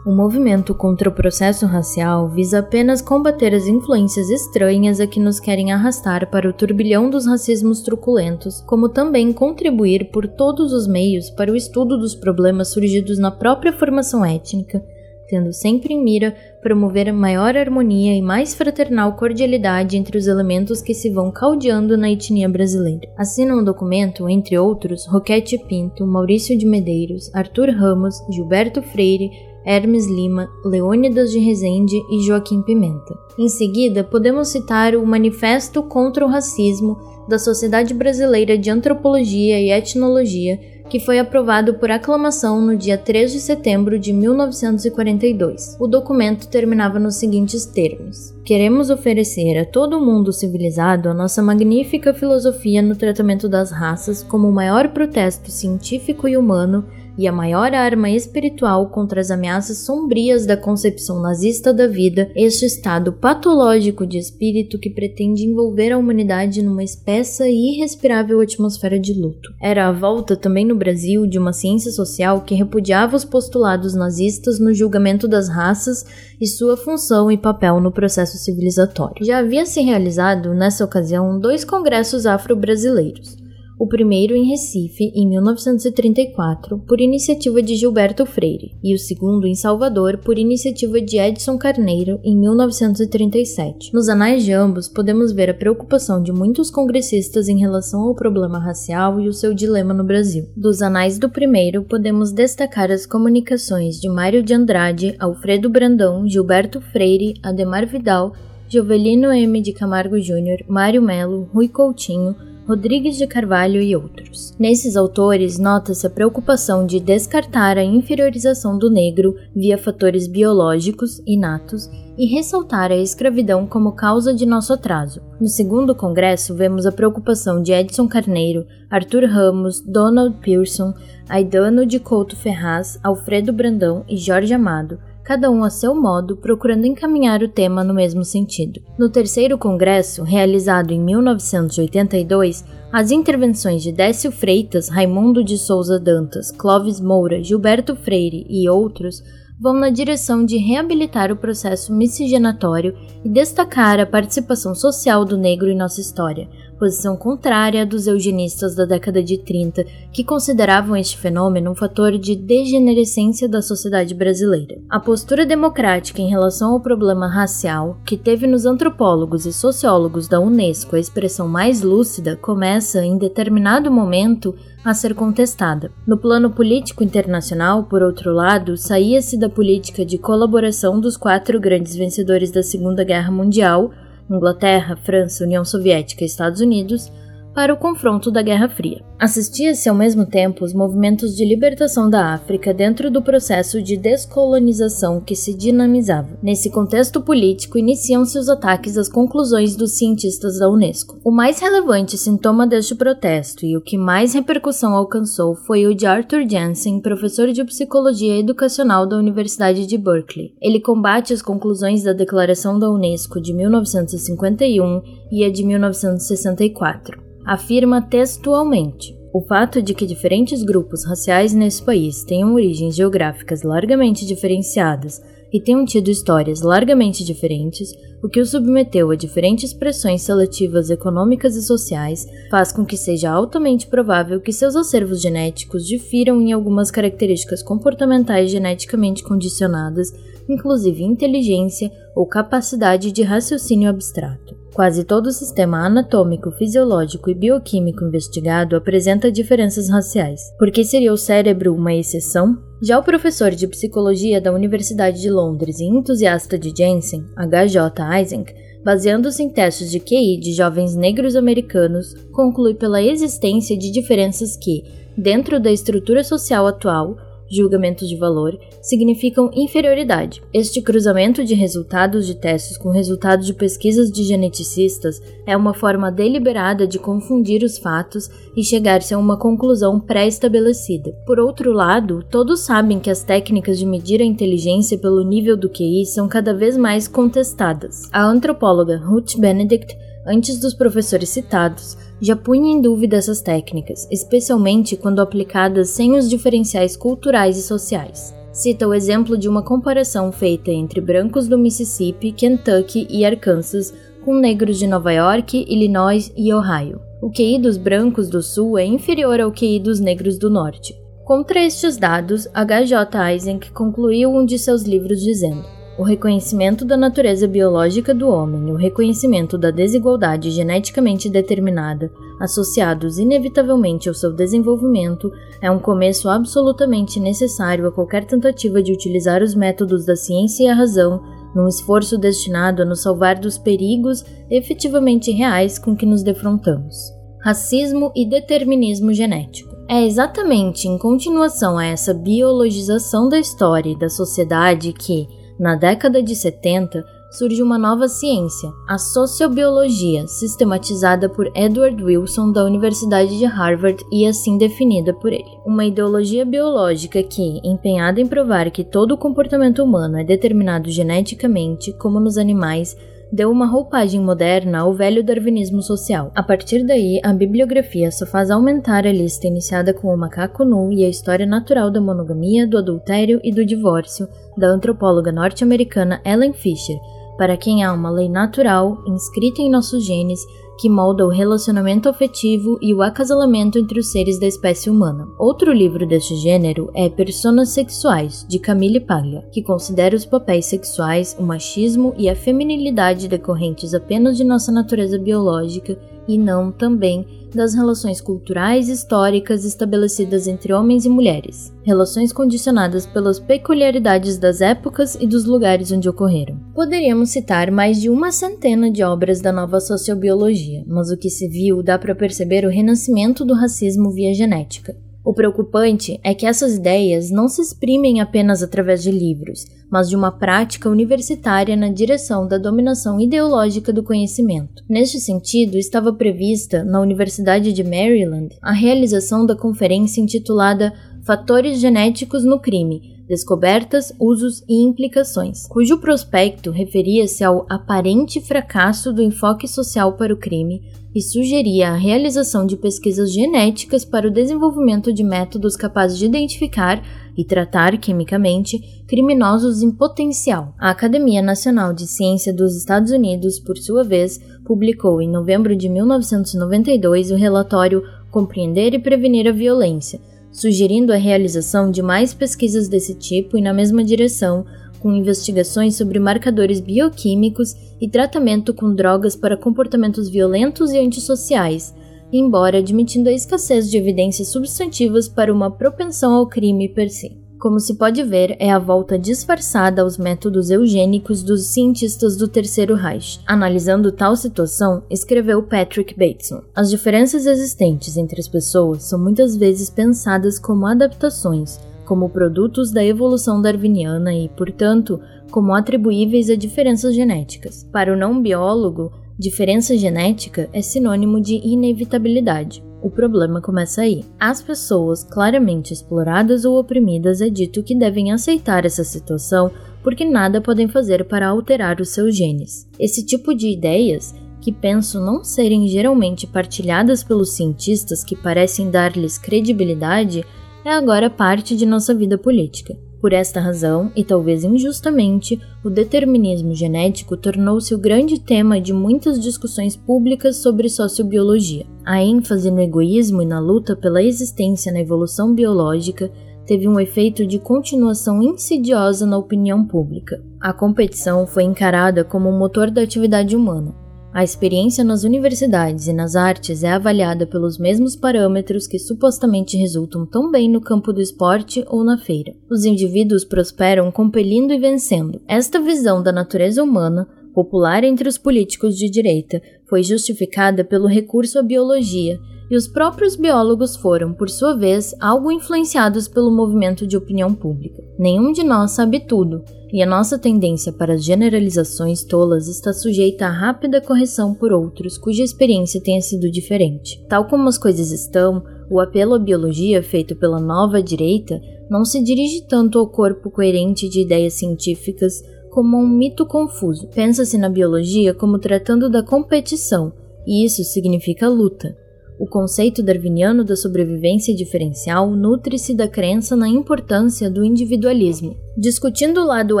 O movimento contra o processo racial visa apenas combater as influências estranhas a que nos querem arrastar para o turbilhão dos racismos truculentos, como também contribuir por todos os meios para o estudo dos problemas surgidos na própria formação étnica tendo sempre em mira promover maior harmonia e mais fraternal cordialidade entre os elementos que se vão caldeando na etnia brasileira. Assinam o documento, entre outros, Roquete Pinto, Maurício de Medeiros, Arthur Ramos, Gilberto Freire, Hermes Lima, Leônidas de Rezende e Joaquim Pimenta. Em seguida, podemos citar o Manifesto contra o Racismo da Sociedade Brasileira de Antropologia e Etnologia, que foi aprovado por aclamação no dia 3 de setembro de 1942. O documento terminava nos seguintes termos: Queremos oferecer a todo mundo civilizado a nossa magnífica filosofia no tratamento das raças como o maior protesto científico e humano e a maior arma espiritual contra as ameaças sombrias da concepção nazista da vida, este estado patológico de espírito que pretende envolver a humanidade numa espessa e irrespirável atmosfera de luto. Era a volta também no Brasil de uma ciência social que repudiava os postulados nazistas no julgamento das raças e sua função e papel no processo civilizatório. Já havia se realizado, nessa ocasião, dois congressos afro-brasileiros o primeiro em Recife, em 1934, por iniciativa de Gilberto Freire, e o segundo em Salvador, por iniciativa de Edson Carneiro, em 1937. Nos anais de ambos, podemos ver a preocupação de muitos congressistas em relação ao problema racial e o seu dilema no Brasil. Dos anais do primeiro, podemos destacar as comunicações de Mário de Andrade, Alfredo Brandão, Gilberto Freire, Ademar Vidal, Jovelino M. de Camargo Júnior, Mário Melo, Rui Coutinho, Rodrigues de Carvalho e outros. Nesses autores, nota-se a preocupação de descartar a inferiorização do negro via fatores biológicos, inatos, e ressaltar a escravidão como causa de nosso atraso. No segundo congresso, vemos a preocupação de Edson Carneiro, Arthur Ramos, Donald Pearson, Aidano de Couto Ferraz, Alfredo Brandão e Jorge Amado cada um a seu modo, procurando encaminhar o tema no mesmo sentido. No terceiro congresso, realizado em 1982, as intervenções de Décio Freitas, Raimundo de Souza Dantas, Clóvis Moura, Gilberto Freire e outros vão na direção de reabilitar o processo miscigenatório e destacar a participação social do negro em nossa história, posição contrária dos eugenistas da década de 30, que consideravam este fenômeno um fator de degenerescência da sociedade brasileira. A postura democrática em relação ao problema racial, que teve nos antropólogos e sociólogos da Unesco a expressão mais lúcida, começa, em determinado momento, a ser contestada. No plano político internacional, por outro lado, saía-se da política de colaboração dos quatro grandes vencedores da Segunda Guerra Mundial Inglaterra, França, União Soviética e Estados Unidos para o confronto da Guerra Fria. Assistia-se ao mesmo tempo os movimentos de libertação da África dentro do processo de descolonização que se dinamizava. Nesse contexto político, iniciam-se os ataques às conclusões dos cientistas da Unesco. O mais relevante sintoma deste protesto e o que mais repercussão alcançou foi o de Arthur Jensen, professor de psicologia educacional da Universidade de Berkeley. Ele combate as conclusões da Declaração da Unesco de 1951 e a de 1964 afirma textualmente: o fato de que diferentes grupos raciais nesse país tenham origens geográficas largamente diferenciadas e tenham tido histórias largamente diferentes, o que os submeteu a diferentes pressões seletivas econômicas e sociais, faz com que seja altamente provável que seus acervos genéticos difiram em algumas características comportamentais geneticamente condicionadas, inclusive inteligência ou capacidade de raciocínio abstrato. Quase todo o sistema anatômico, fisiológico e bioquímico investigado apresenta diferenças raciais. Por que seria o cérebro uma exceção? Já o professor de psicologia da Universidade de Londres e entusiasta de Jensen, H.J. Isaac, baseando-se em testes de QI de jovens negros americanos, conclui pela existência de diferenças que, dentro da estrutura social atual, julgamentos de valor, significam inferioridade. Este cruzamento de resultados de testes com resultados de pesquisas de geneticistas é uma forma deliberada de confundir os fatos e chegar-se a uma conclusão pré-estabelecida. Por outro lado, todos sabem que as técnicas de medir a inteligência pelo nível do QI são cada vez mais contestadas. A antropóloga Ruth Benedict antes dos professores citados, já punha em dúvida essas técnicas, especialmente quando aplicadas sem os diferenciais culturais e sociais. Cita o exemplo de uma comparação feita entre brancos do Mississippi, Kentucky e Arkansas com negros de Nova York, Illinois e Ohio. O QI dos brancos do Sul é inferior ao QI dos negros do Norte. Contra estes dados, H.J. Isaac concluiu um de seus livros dizendo: o reconhecimento da natureza biológica do homem e o reconhecimento da desigualdade geneticamente determinada, associados inevitavelmente ao seu desenvolvimento, é um começo absolutamente necessário a qualquer tentativa de utilizar os métodos da ciência e a razão num esforço destinado a nos salvar dos perigos efetivamente reais com que nos defrontamos. Racismo e determinismo genético. É exatamente em continuação a essa biologização da história e da sociedade que, na década de 70, surge uma nova ciência, a sociobiologia, sistematizada por Edward Wilson da Universidade de Harvard e assim definida por ele. Uma ideologia biológica que, empenhada em provar que todo o comportamento humano é determinado geneticamente, como nos animais, deu uma roupagem moderna ao velho darwinismo social. A partir daí, a bibliografia só faz aumentar a lista iniciada com o macaco nu e a história natural da monogamia, do adultério e do divórcio, da antropóloga norte-americana Ellen Fisher, para quem há uma lei natural inscrita em nossos genes que molda o relacionamento afetivo e o acasalamento entre os seres da espécie humana. Outro livro deste gênero é Personas Sexuais, de Camille Paglia, que considera os papéis sexuais, o machismo e a feminilidade decorrentes apenas de nossa natureza biológica e não também das relações culturais e históricas estabelecidas entre homens e mulheres, relações condicionadas pelas peculiaridades das épocas e dos lugares onde ocorreram. Poderíamos citar mais de uma centena de obras da nova sociobiologia, mas o que se viu dá para perceber o renascimento do racismo via genética. O preocupante é que essas ideias não se exprimem apenas através de livros, mas de uma prática universitária na direção da dominação ideológica do conhecimento. Neste sentido, estava prevista, na Universidade de Maryland, a realização da conferência intitulada Fatores Genéticos no Crime descobertas, usos e implicações, cujo prospecto referia-se ao aparente fracasso do enfoque social para o crime e sugeria a realização de pesquisas genéticas para o desenvolvimento de métodos capazes de identificar e tratar quimicamente criminosos em potencial. A Academia Nacional de Ciência dos Estados Unidos, por sua vez, publicou em novembro de 1992 o relatório Compreender e Prevenir a Violência sugerindo a realização de mais pesquisas desse tipo e na mesma direção, com investigações sobre marcadores bioquímicos e tratamento com drogas para comportamentos violentos e antissociais, embora admitindo a escassez de evidências substantivas para uma propensão ao crime per si. Como se pode ver, é a volta disfarçada aos métodos eugênicos dos cientistas do Terceiro Reich. Analisando tal situação, escreveu Patrick Bateson: As diferenças existentes entre as pessoas são muitas vezes pensadas como adaptações, como produtos da evolução darwiniana e, portanto, como atribuíveis a diferenças genéticas. Para o não biólogo, diferença genética é sinônimo de inevitabilidade. O problema começa aí. As pessoas claramente exploradas ou oprimidas é dito que devem aceitar essa situação porque nada podem fazer para alterar os seus genes. Esse tipo de ideias, que penso não serem geralmente partilhadas pelos cientistas que parecem dar-lhes credibilidade, é agora parte de nossa vida política. Por esta razão, e talvez injustamente, o determinismo genético tornou-se o grande tema de muitas discussões públicas sobre sociobiologia. A ênfase no egoísmo e na luta pela existência na evolução biológica teve um efeito de continuação insidiosa na opinião pública. A competição foi encarada como um motor da atividade humana, a experiência nas universidades e nas artes é avaliada pelos mesmos parâmetros que supostamente resultam tão bem no campo do esporte ou na feira. Os indivíduos prosperam compelindo e vencendo. Esta visão da natureza humana, popular entre os políticos de direita, foi justificada pelo recurso à biologia e os próprios biólogos foram, por sua vez, algo influenciados pelo movimento de opinião pública. Nenhum de nós sabe tudo, e a nossa tendência para as generalizações tolas está sujeita à rápida correção por outros cuja experiência tenha sido diferente. Tal como as coisas estão, o apelo à biologia feito pela nova direita não se dirige tanto ao corpo coerente de ideias científicas como a um mito confuso. Pensa-se na biologia como tratando da competição, e isso significa luta. O conceito darwiniano da sobrevivência diferencial nutre-se da crença na importância do individualismo. Discutindo o lado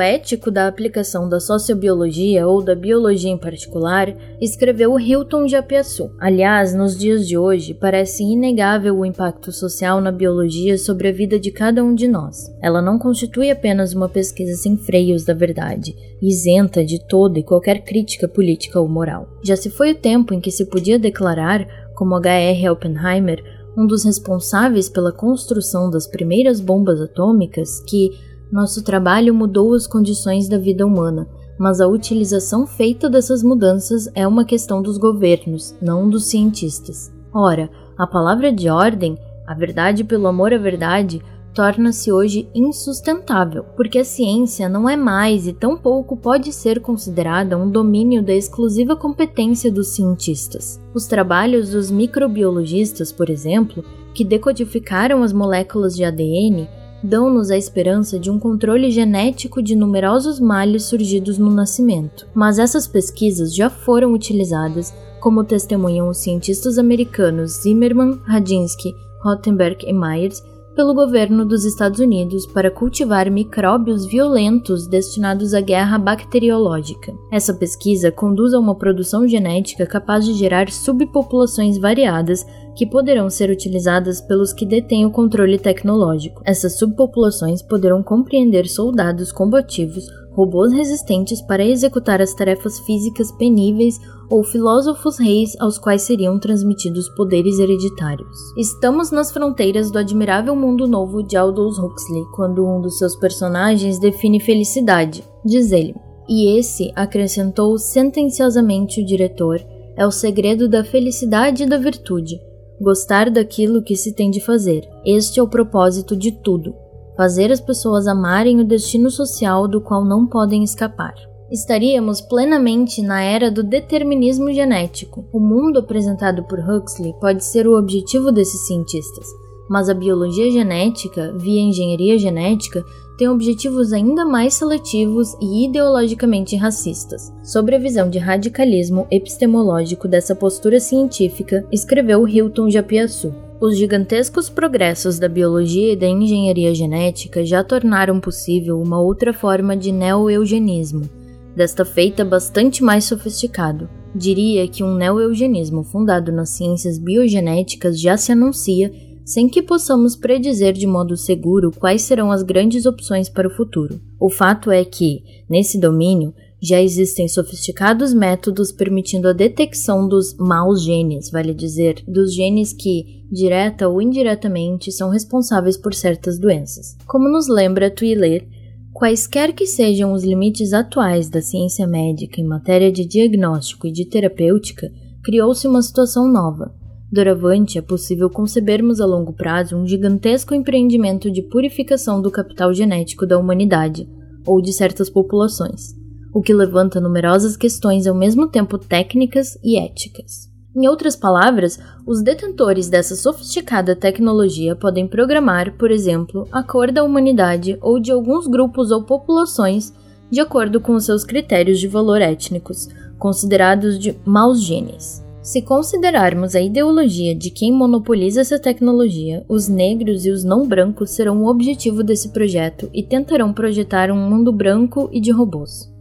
ético da aplicação da sociobiologia ou da biologia em particular, escreveu Hilton Japiaçu. Aliás, nos dias de hoje, parece inegável o impacto social na biologia sobre a vida de cada um de nós. Ela não constitui apenas uma pesquisa sem freios da verdade, isenta de toda e qualquer crítica política ou moral. Já se foi o tempo em que se podia declarar como H.R. Oppenheimer, um dos responsáveis pela construção das primeiras bombas atômicas, que nosso trabalho mudou as condições da vida humana, mas a utilização feita dessas mudanças é uma questão dos governos, não dos cientistas. Ora, a palavra de ordem, a verdade pelo amor à verdade, torna-se hoje insustentável, porque a ciência não é mais e tampouco pode ser considerada um domínio da exclusiva competência dos cientistas. Os trabalhos dos microbiologistas, por exemplo, que decodificaram as moléculas de ADN, dão-nos a esperança de um controle genético de numerosos males surgidos no nascimento. Mas essas pesquisas já foram utilizadas, como testemunham os cientistas americanos Zimmerman, Radinsky, Rottenberg e Myers, pelo governo dos Estados Unidos para cultivar micróbios violentos destinados à guerra bacteriológica. Essa pesquisa conduz a uma produção genética capaz de gerar subpopulações variadas que poderão ser utilizadas pelos que detêm o controle tecnológico. Essas subpopulações poderão compreender soldados combativos robôs resistentes para executar as tarefas físicas peníveis ou filósofos reis aos quais seriam transmitidos poderes hereditários. Estamos nas fronteiras do admirável mundo novo de Aldous Huxley, quando um dos seus personagens define felicidade, diz ele. E esse, acrescentou sentenciosamente o diretor, é o segredo da felicidade e da virtude. Gostar daquilo que se tem de fazer. Este é o propósito de tudo fazer as pessoas amarem o destino social do qual não podem escapar. Estaríamos plenamente na era do determinismo genético. O mundo apresentado por Huxley pode ser o objetivo desses cientistas, mas a biologia genética, via engenharia genética, tem objetivos ainda mais seletivos e ideologicamente racistas. Sobre a visão de radicalismo epistemológico dessa postura científica, escreveu Hilton Japiaçu. Os gigantescos progressos da biologia e da engenharia genética já tornaram possível uma outra forma de neo-eugenismo, desta feita bastante mais sofisticado. Diria que um neo-eugenismo fundado nas ciências biogenéticas já se anuncia sem que possamos predizer de modo seguro quais serão as grandes opções para o futuro. O fato é que, nesse domínio, já existem sofisticados métodos permitindo a detecção dos maus genes, vale dizer, dos genes que, direta ou indiretamente, são responsáveis por certas doenças. Como nos lembra Twiller, quaisquer que sejam os limites atuais da ciência médica em matéria de diagnóstico e de terapêutica, criou-se uma situação nova. Doravante, é possível concebermos a longo prazo um gigantesco empreendimento de purificação do capital genético da humanidade, ou de certas populações o que levanta numerosas questões ao mesmo tempo técnicas e éticas. Em outras palavras, os detentores dessa sofisticada tecnologia podem programar, por exemplo, a cor da humanidade ou de alguns grupos ou populações de acordo com seus critérios de valor étnicos, considerados de maus genes. Se considerarmos a ideologia de quem monopoliza essa tecnologia, os negros e os não brancos serão o objetivo desse projeto e tentarão projetar um mundo branco e de robôs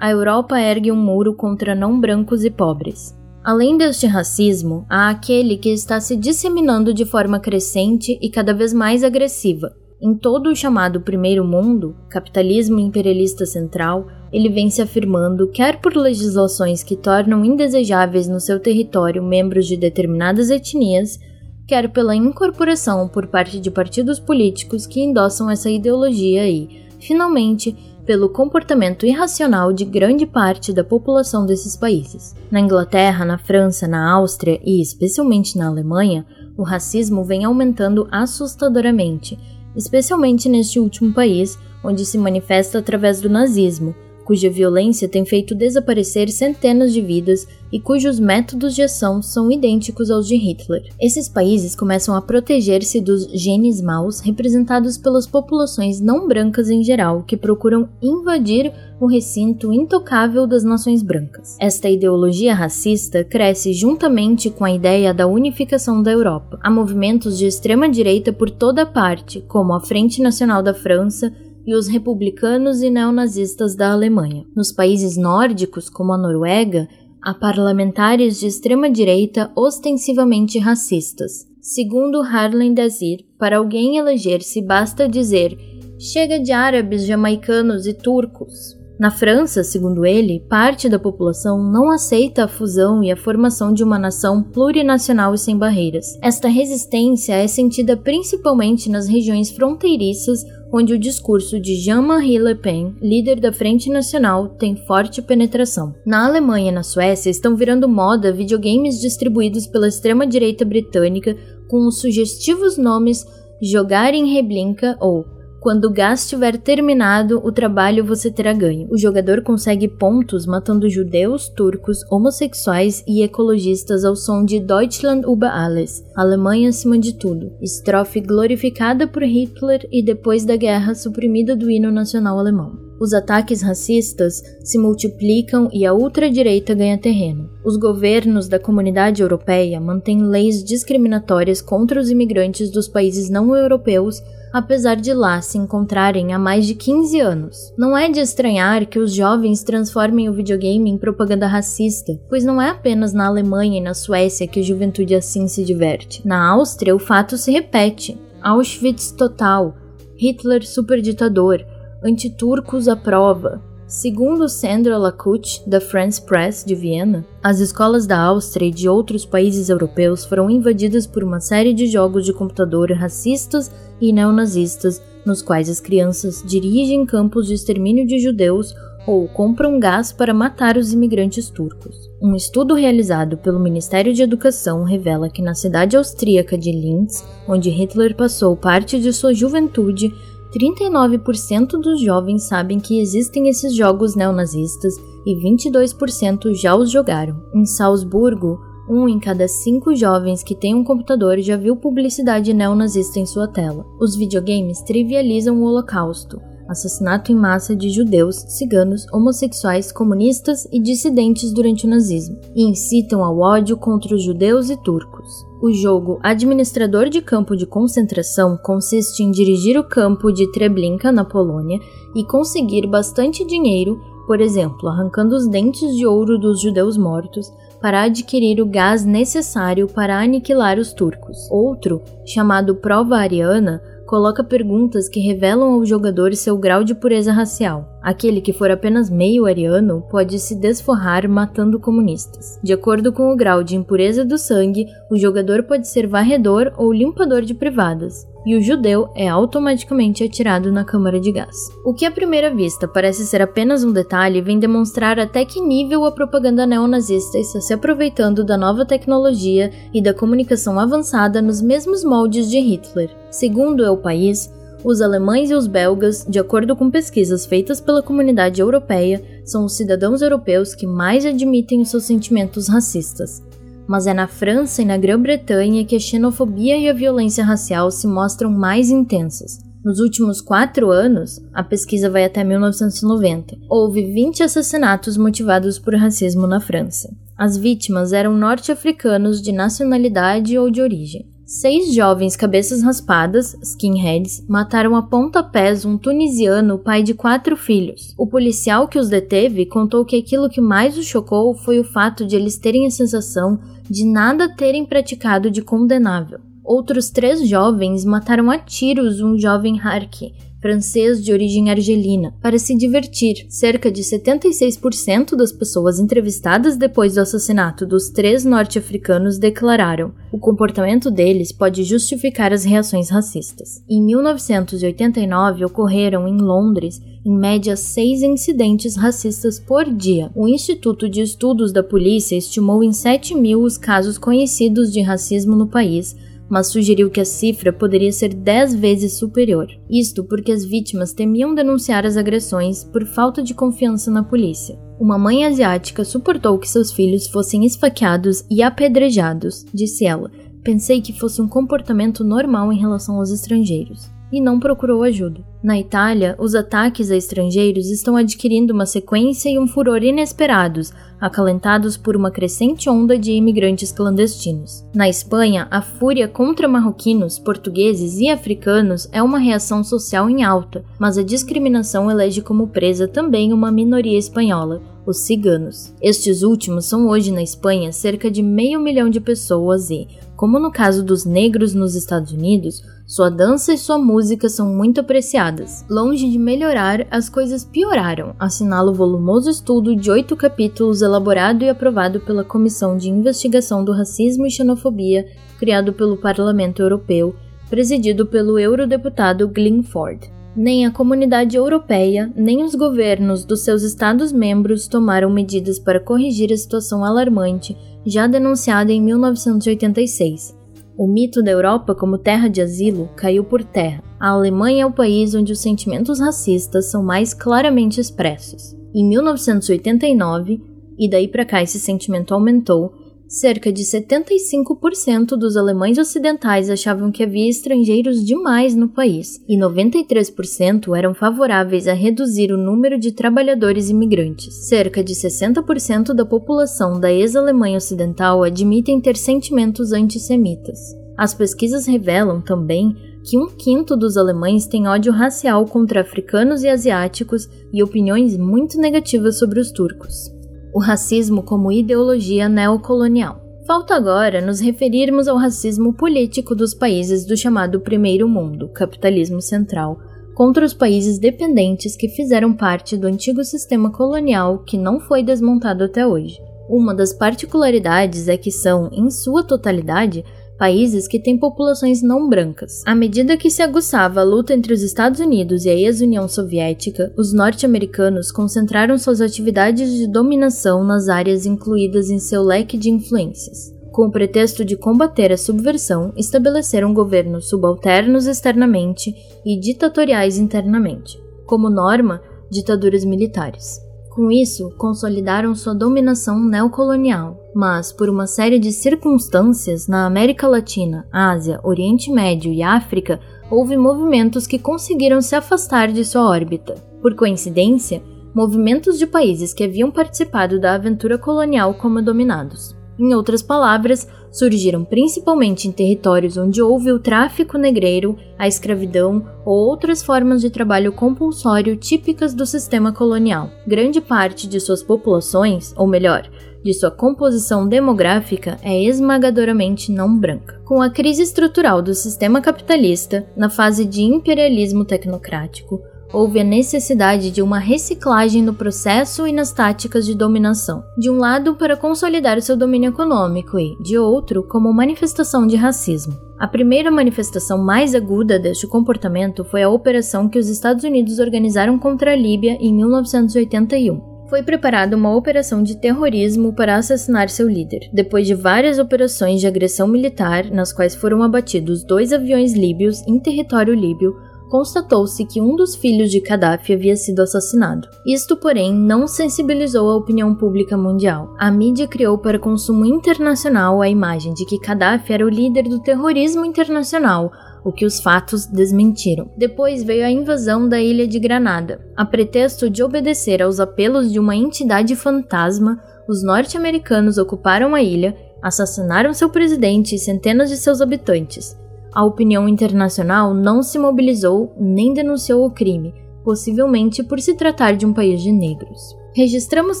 a Europa ergue um muro contra não brancos e pobres. Além deste racismo, há aquele que está se disseminando de forma crescente e cada vez mais agressiva. Em todo o chamado Primeiro Mundo, capitalismo imperialista central, ele vem se afirmando quer por legislações que tornam indesejáveis no seu território membros de determinadas etnias, quer pela incorporação por parte de partidos políticos que endossam essa ideologia e, finalmente, pelo comportamento irracional de grande parte da população desses países. Na Inglaterra, na França, na Áustria e especialmente na Alemanha, o racismo vem aumentando assustadoramente, especialmente neste último país, onde se manifesta através do nazismo, cuja violência tem feito desaparecer centenas de vidas e cujos métodos de ação são idênticos aos de Hitler. Esses países começam a proteger-se dos genes maus representados pelas populações não brancas em geral, que procuram invadir o recinto intocável das nações brancas. Esta ideologia racista cresce juntamente com a ideia da unificação da Europa. Há movimentos de extrema direita por toda parte, como a Frente Nacional da França, e os republicanos e neonazistas da Alemanha. Nos países nórdicos, como a Noruega, há parlamentares de extrema-direita ostensivamente racistas. Segundo Harlan Dazir, para alguém eleger-se basta dizer chega de árabes, jamaicanos e turcos. Na França, segundo ele, parte da população não aceita a fusão e a formação de uma nação plurinacional e sem barreiras. Esta resistência é sentida principalmente nas regiões fronteiriças onde o discurso de Jean-Marie Le Pen, líder da Frente Nacional, tem forte penetração. Na Alemanha e na Suécia estão virando moda videogames distribuídos pela extrema-direita britânica com os sugestivos nomes Jogar em Reblinka ou quando o gás estiver terminado, o trabalho você terá ganho. O jogador consegue pontos matando judeus, turcos, homossexuais e ecologistas ao som de Deutschland über alles, Alemanha acima de tudo, estrofe glorificada por Hitler e depois da guerra suprimida do hino nacional alemão. Os ataques racistas se multiplicam e a ultradireita ganha terreno. Os governos da comunidade europeia mantêm leis discriminatórias contra os imigrantes dos países não europeus apesar de lá se encontrarem há mais de 15 anos. Não é de estranhar que os jovens transformem o videogame em propaganda racista, pois não é apenas na Alemanha e na Suécia que a juventude assim se diverte. Na Áustria, o fato se repete. Auschwitz total, Hitler superditador, antiturcos à prova, Segundo Sandra Lacucci, da France Press de Viena, as escolas da Áustria e de outros países europeus foram invadidas por uma série de jogos de computador racistas e neonazistas, nos quais as crianças dirigem campos de extermínio de judeus ou compram gás para matar os imigrantes turcos. Um estudo realizado pelo Ministério de Educação revela que na cidade austríaca de Linz, onde Hitler passou parte de sua juventude, 39% dos jovens sabem que existem esses jogos neonazistas e 22% já os jogaram. Em Salzburgo, um em cada cinco jovens que tem um computador já viu publicidade neonazista em sua tela. Os videogames trivializam o Holocausto, assassinato em massa de judeus, ciganos, homossexuais, comunistas e dissidentes durante o nazismo, e incitam ao ódio contra os judeus e turcos. O jogo Administrador de Campo de Concentração consiste em dirigir o campo de Treblinka, na Polônia, e conseguir bastante dinheiro, por exemplo, arrancando os dentes de ouro dos judeus mortos, para adquirir o gás necessário para aniquilar os turcos. Outro, chamado Prova Ariana, coloca perguntas que revelam ao jogador seu grau de pureza racial. Aquele que for apenas meio ariano pode se desforrar matando comunistas. De acordo com o grau de impureza do sangue, o jogador pode ser varredor ou limpador de privadas, e o judeu é automaticamente atirado na câmara de gás. O que à primeira vista parece ser apenas um detalhe vem demonstrar até que nível a propaganda neonazista está se aproveitando da nova tecnologia e da comunicação avançada nos mesmos moldes de Hitler. Segundo o país, os alemães e os belgas, de acordo com pesquisas feitas pela comunidade europeia, são os cidadãos europeus que mais admitem os seus sentimentos racistas. Mas é na França e na Grã-Bretanha que a xenofobia e a violência racial se mostram mais intensas. Nos últimos quatro anos, a pesquisa vai até 1990, houve 20 assassinatos motivados por racismo na França. As vítimas eram norte-africanos de nacionalidade ou de origem. Seis jovens cabeças raspadas, skinheads, mataram a pontapés um tunisiano pai de quatro filhos. O policial que os deteve contou que aquilo que mais o chocou foi o fato de eles terem a sensação de nada terem praticado de condenável. Outros três jovens mataram a tiros um jovem Harki, francês de origem argelina, para se divertir. Cerca de 76% das pessoas entrevistadas depois do assassinato dos três norte-africanos declararam: o comportamento deles pode justificar as reações racistas. Em 1989 ocorreram em Londres em média seis incidentes racistas por dia. O Instituto de Estudos da Polícia estimou em 7 mil os casos conhecidos de racismo no país, mas sugeriu que a cifra poderia ser 10 vezes superior. Isto porque as vítimas temiam denunciar as agressões por falta de confiança na polícia. Uma mãe asiática suportou que seus filhos fossem esfaqueados e apedrejados, disse ela. Pensei que fosse um comportamento normal em relação aos estrangeiros e não procurou ajuda. Na Itália, os ataques a estrangeiros estão adquirindo uma sequência e um furor inesperados, acalentados por uma crescente onda de imigrantes clandestinos. Na Espanha, a fúria contra marroquinos, portugueses e africanos é uma reação social em alta, mas a discriminação elege como presa também uma minoria espanhola, os ciganos. Estes últimos são hoje na Espanha cerca de meio milhão de pessoas e, como no caso dos negros nos Estados Unidos, sua dança e sua música são muito apreciadas. Longe de melhorar, as coisas pioraram, assinala o volumoso estudo de oito capítulos elaborado e aprovado pela Comissão de Investigação do Racismo e Xenofobia, criado pelo Parlamento Europeu, presidido pelo eurodeputado Glyn Ford. Nem a comunidade europeia, nem os governos dos seus Estados-membros tomaram medidas para corrigir a situação alarmante já denunciada em 1986. O mito da Europa como terra de asilo caiu por terra. A Alemanha é o país onde os sentimentos racistas são mais claramente expressos. Em 1989, e daí para cá esse sentimento aumentou, cerca de 75% dos alemães ocidentais achavam que havia estrangeiros demais no país, e 93% eram favoráveis a reduzir o número de trabalhadores imigrantes. Cerca de 60% da população da ex-Alemanha Ocidental admitem ter sentimentos antissemitas. As pesquisas revelam também que um quinto dos alemães tem ódio racial contra africanos e asiáticos e opiniões muito negativas sobre os turcos o racismo como ideologia neocolonial. Falta agora nos referirmos ao racismo político dos países do chamado Primeiro Mundo, capitalismo central, contra os países dependentes que fizeram parte do antigo sistema colonial que não foi desmontado até hoje. Uma das particularidades é que são, em sua totalidade, países que têm populações não brancas. À medida que se aguçava a luta entre os Estados Unidos e a ex-União Soviética, os norte-americanos concentraram suas atividades de dominação nas áreas incluídas em seu leque de influências. Com o pretexto de combater a subversão, estabeleceram governos subalternos externamente e ditatoriais internamente. Como norma, ditaduras militares. Com isso, consolidaram sua dominação neocolonial, mas por uma série de circunstâncias na América Latina, Ásia, Oriente Médio e África, houve movimentos que conseguiram se afastar de sua órbita. Por coincidência, movimentos de países que haviam participado da aventura colonial como dominados. Em outras palavras, surgiram principalmente em territórios onde houve o tráfico negreiro, a escravidão ou outras formas de trabalho compulsório típicas do sistema colonial. Grande parte de suas populações, ou melhor, de sua composição demográfica é esmagadoramente não branca. Com a crise estrutural do sistema capitalista, na fase de imperialismo tecnocrático, houve a necessidade de uma reciclagem no processo e nas táticas de dominação. De um lado, para consolidar seu domínio econômico e, de outro, como manifestação de racismo. A primeira manifestação mais aguda deste comportamento foi a operação que os Estados Unidos organizaram contra a Líbia em 1981 foi preparada uma operação de terrorismo para assassinar seu líder. Depois de várias operações de agressão militar, nas quais foram abatidos dois aviões líbios em território líbio, constatou-se que um dos filhos de Gaddafi havia sido assassinado. Isto, porém, não sensibilizou a opinião pública mundial. A mídia criou para consumo internacional a imagem de que Gaddafi era o líder do terrorismo internacional, o que os fatos desmentiram. Depois veio a invasão da ilha de Granada. A pretexto de obedecer aos apelos de uma entidade fantasma, os norte-americanos ocuparam a ilha, assassinaram seu presidente e centenas de seus habitantes a opinião internacional não se mobilizou nem denunciou o crime, possivelmente por se tratar de um país de negros. Registramos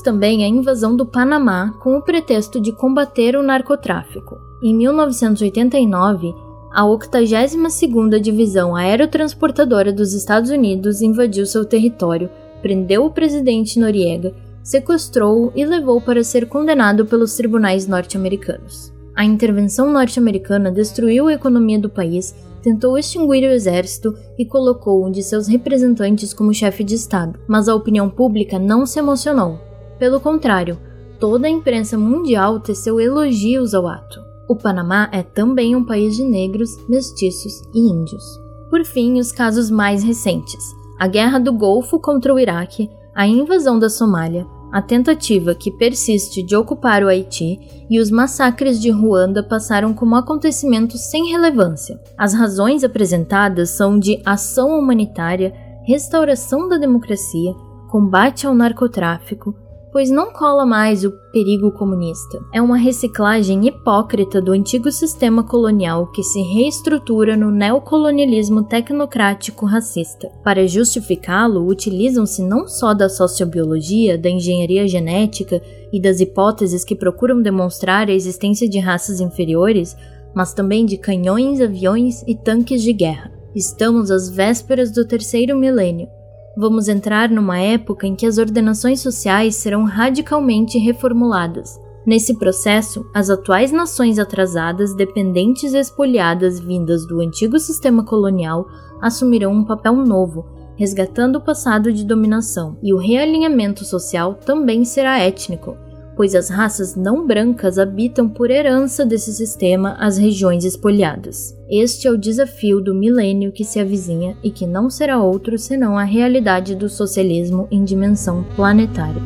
também a invasão do Panamá com o pretexto de combater o narcotráfico. Em 1989, a 82ª Divisão Aerotransportadora dos Estados Unidos invadiu seu território, prendeu o presidente Noriega, sequestrou-o e levou para ser condenado pelos tribunais norte-americanos. A intervenção norte-americana destruiu a economia do país, tentou extinguir o exército e colocou um de seus representantes como chefe de Estado, mas a opinião pública não se emocionou. Pelo contrário, toda a imprensa mundial teceu elogios ao ato. O Panamá é também um país de negros, mestiços e índios. Por fim, os casos mais recentes: a Guerra do Golfo contra o Iraque, a invasão da Somália, a tentativa que persiste de ocupar o Haiti e os massacres de Ruanda passaram como acontecimentos sem relevância. As razões apresentadas são de ação humanitária, restauração da democracia, combate ao narcotráfico, pois não cola mais o perigo comunista. É uma reciclagem hipócrita do antigo sistema colonial que se reestrutura no neocolonialismo tecnocrático racista. Para justificá-lo, utilizam-se não só da sociobiologia, da engenharia genética e das hipóteses que procuram demonstrar a existência de raças inferiores, mas também de canhões, aviões e tanques de guerra. Estamos às vésperas do terceiro milênio Vamos entrar numa época em que as ordenações sociais serão radicalmente reformuladas. Nesse processo, as atuais nações atrasadas, dependentes e espoliadas vindas do antigo sistema colonial assumirão um papel novo, resgatando o passado de dominação, e o realinhamento social também será étnico, pois as raças não brancas habitam por herança desse sistema as regiões espoliadas. Este é o desafio do milênio que se avizinha e que não será outro senão a realidade do socialismo em dimensão planetária.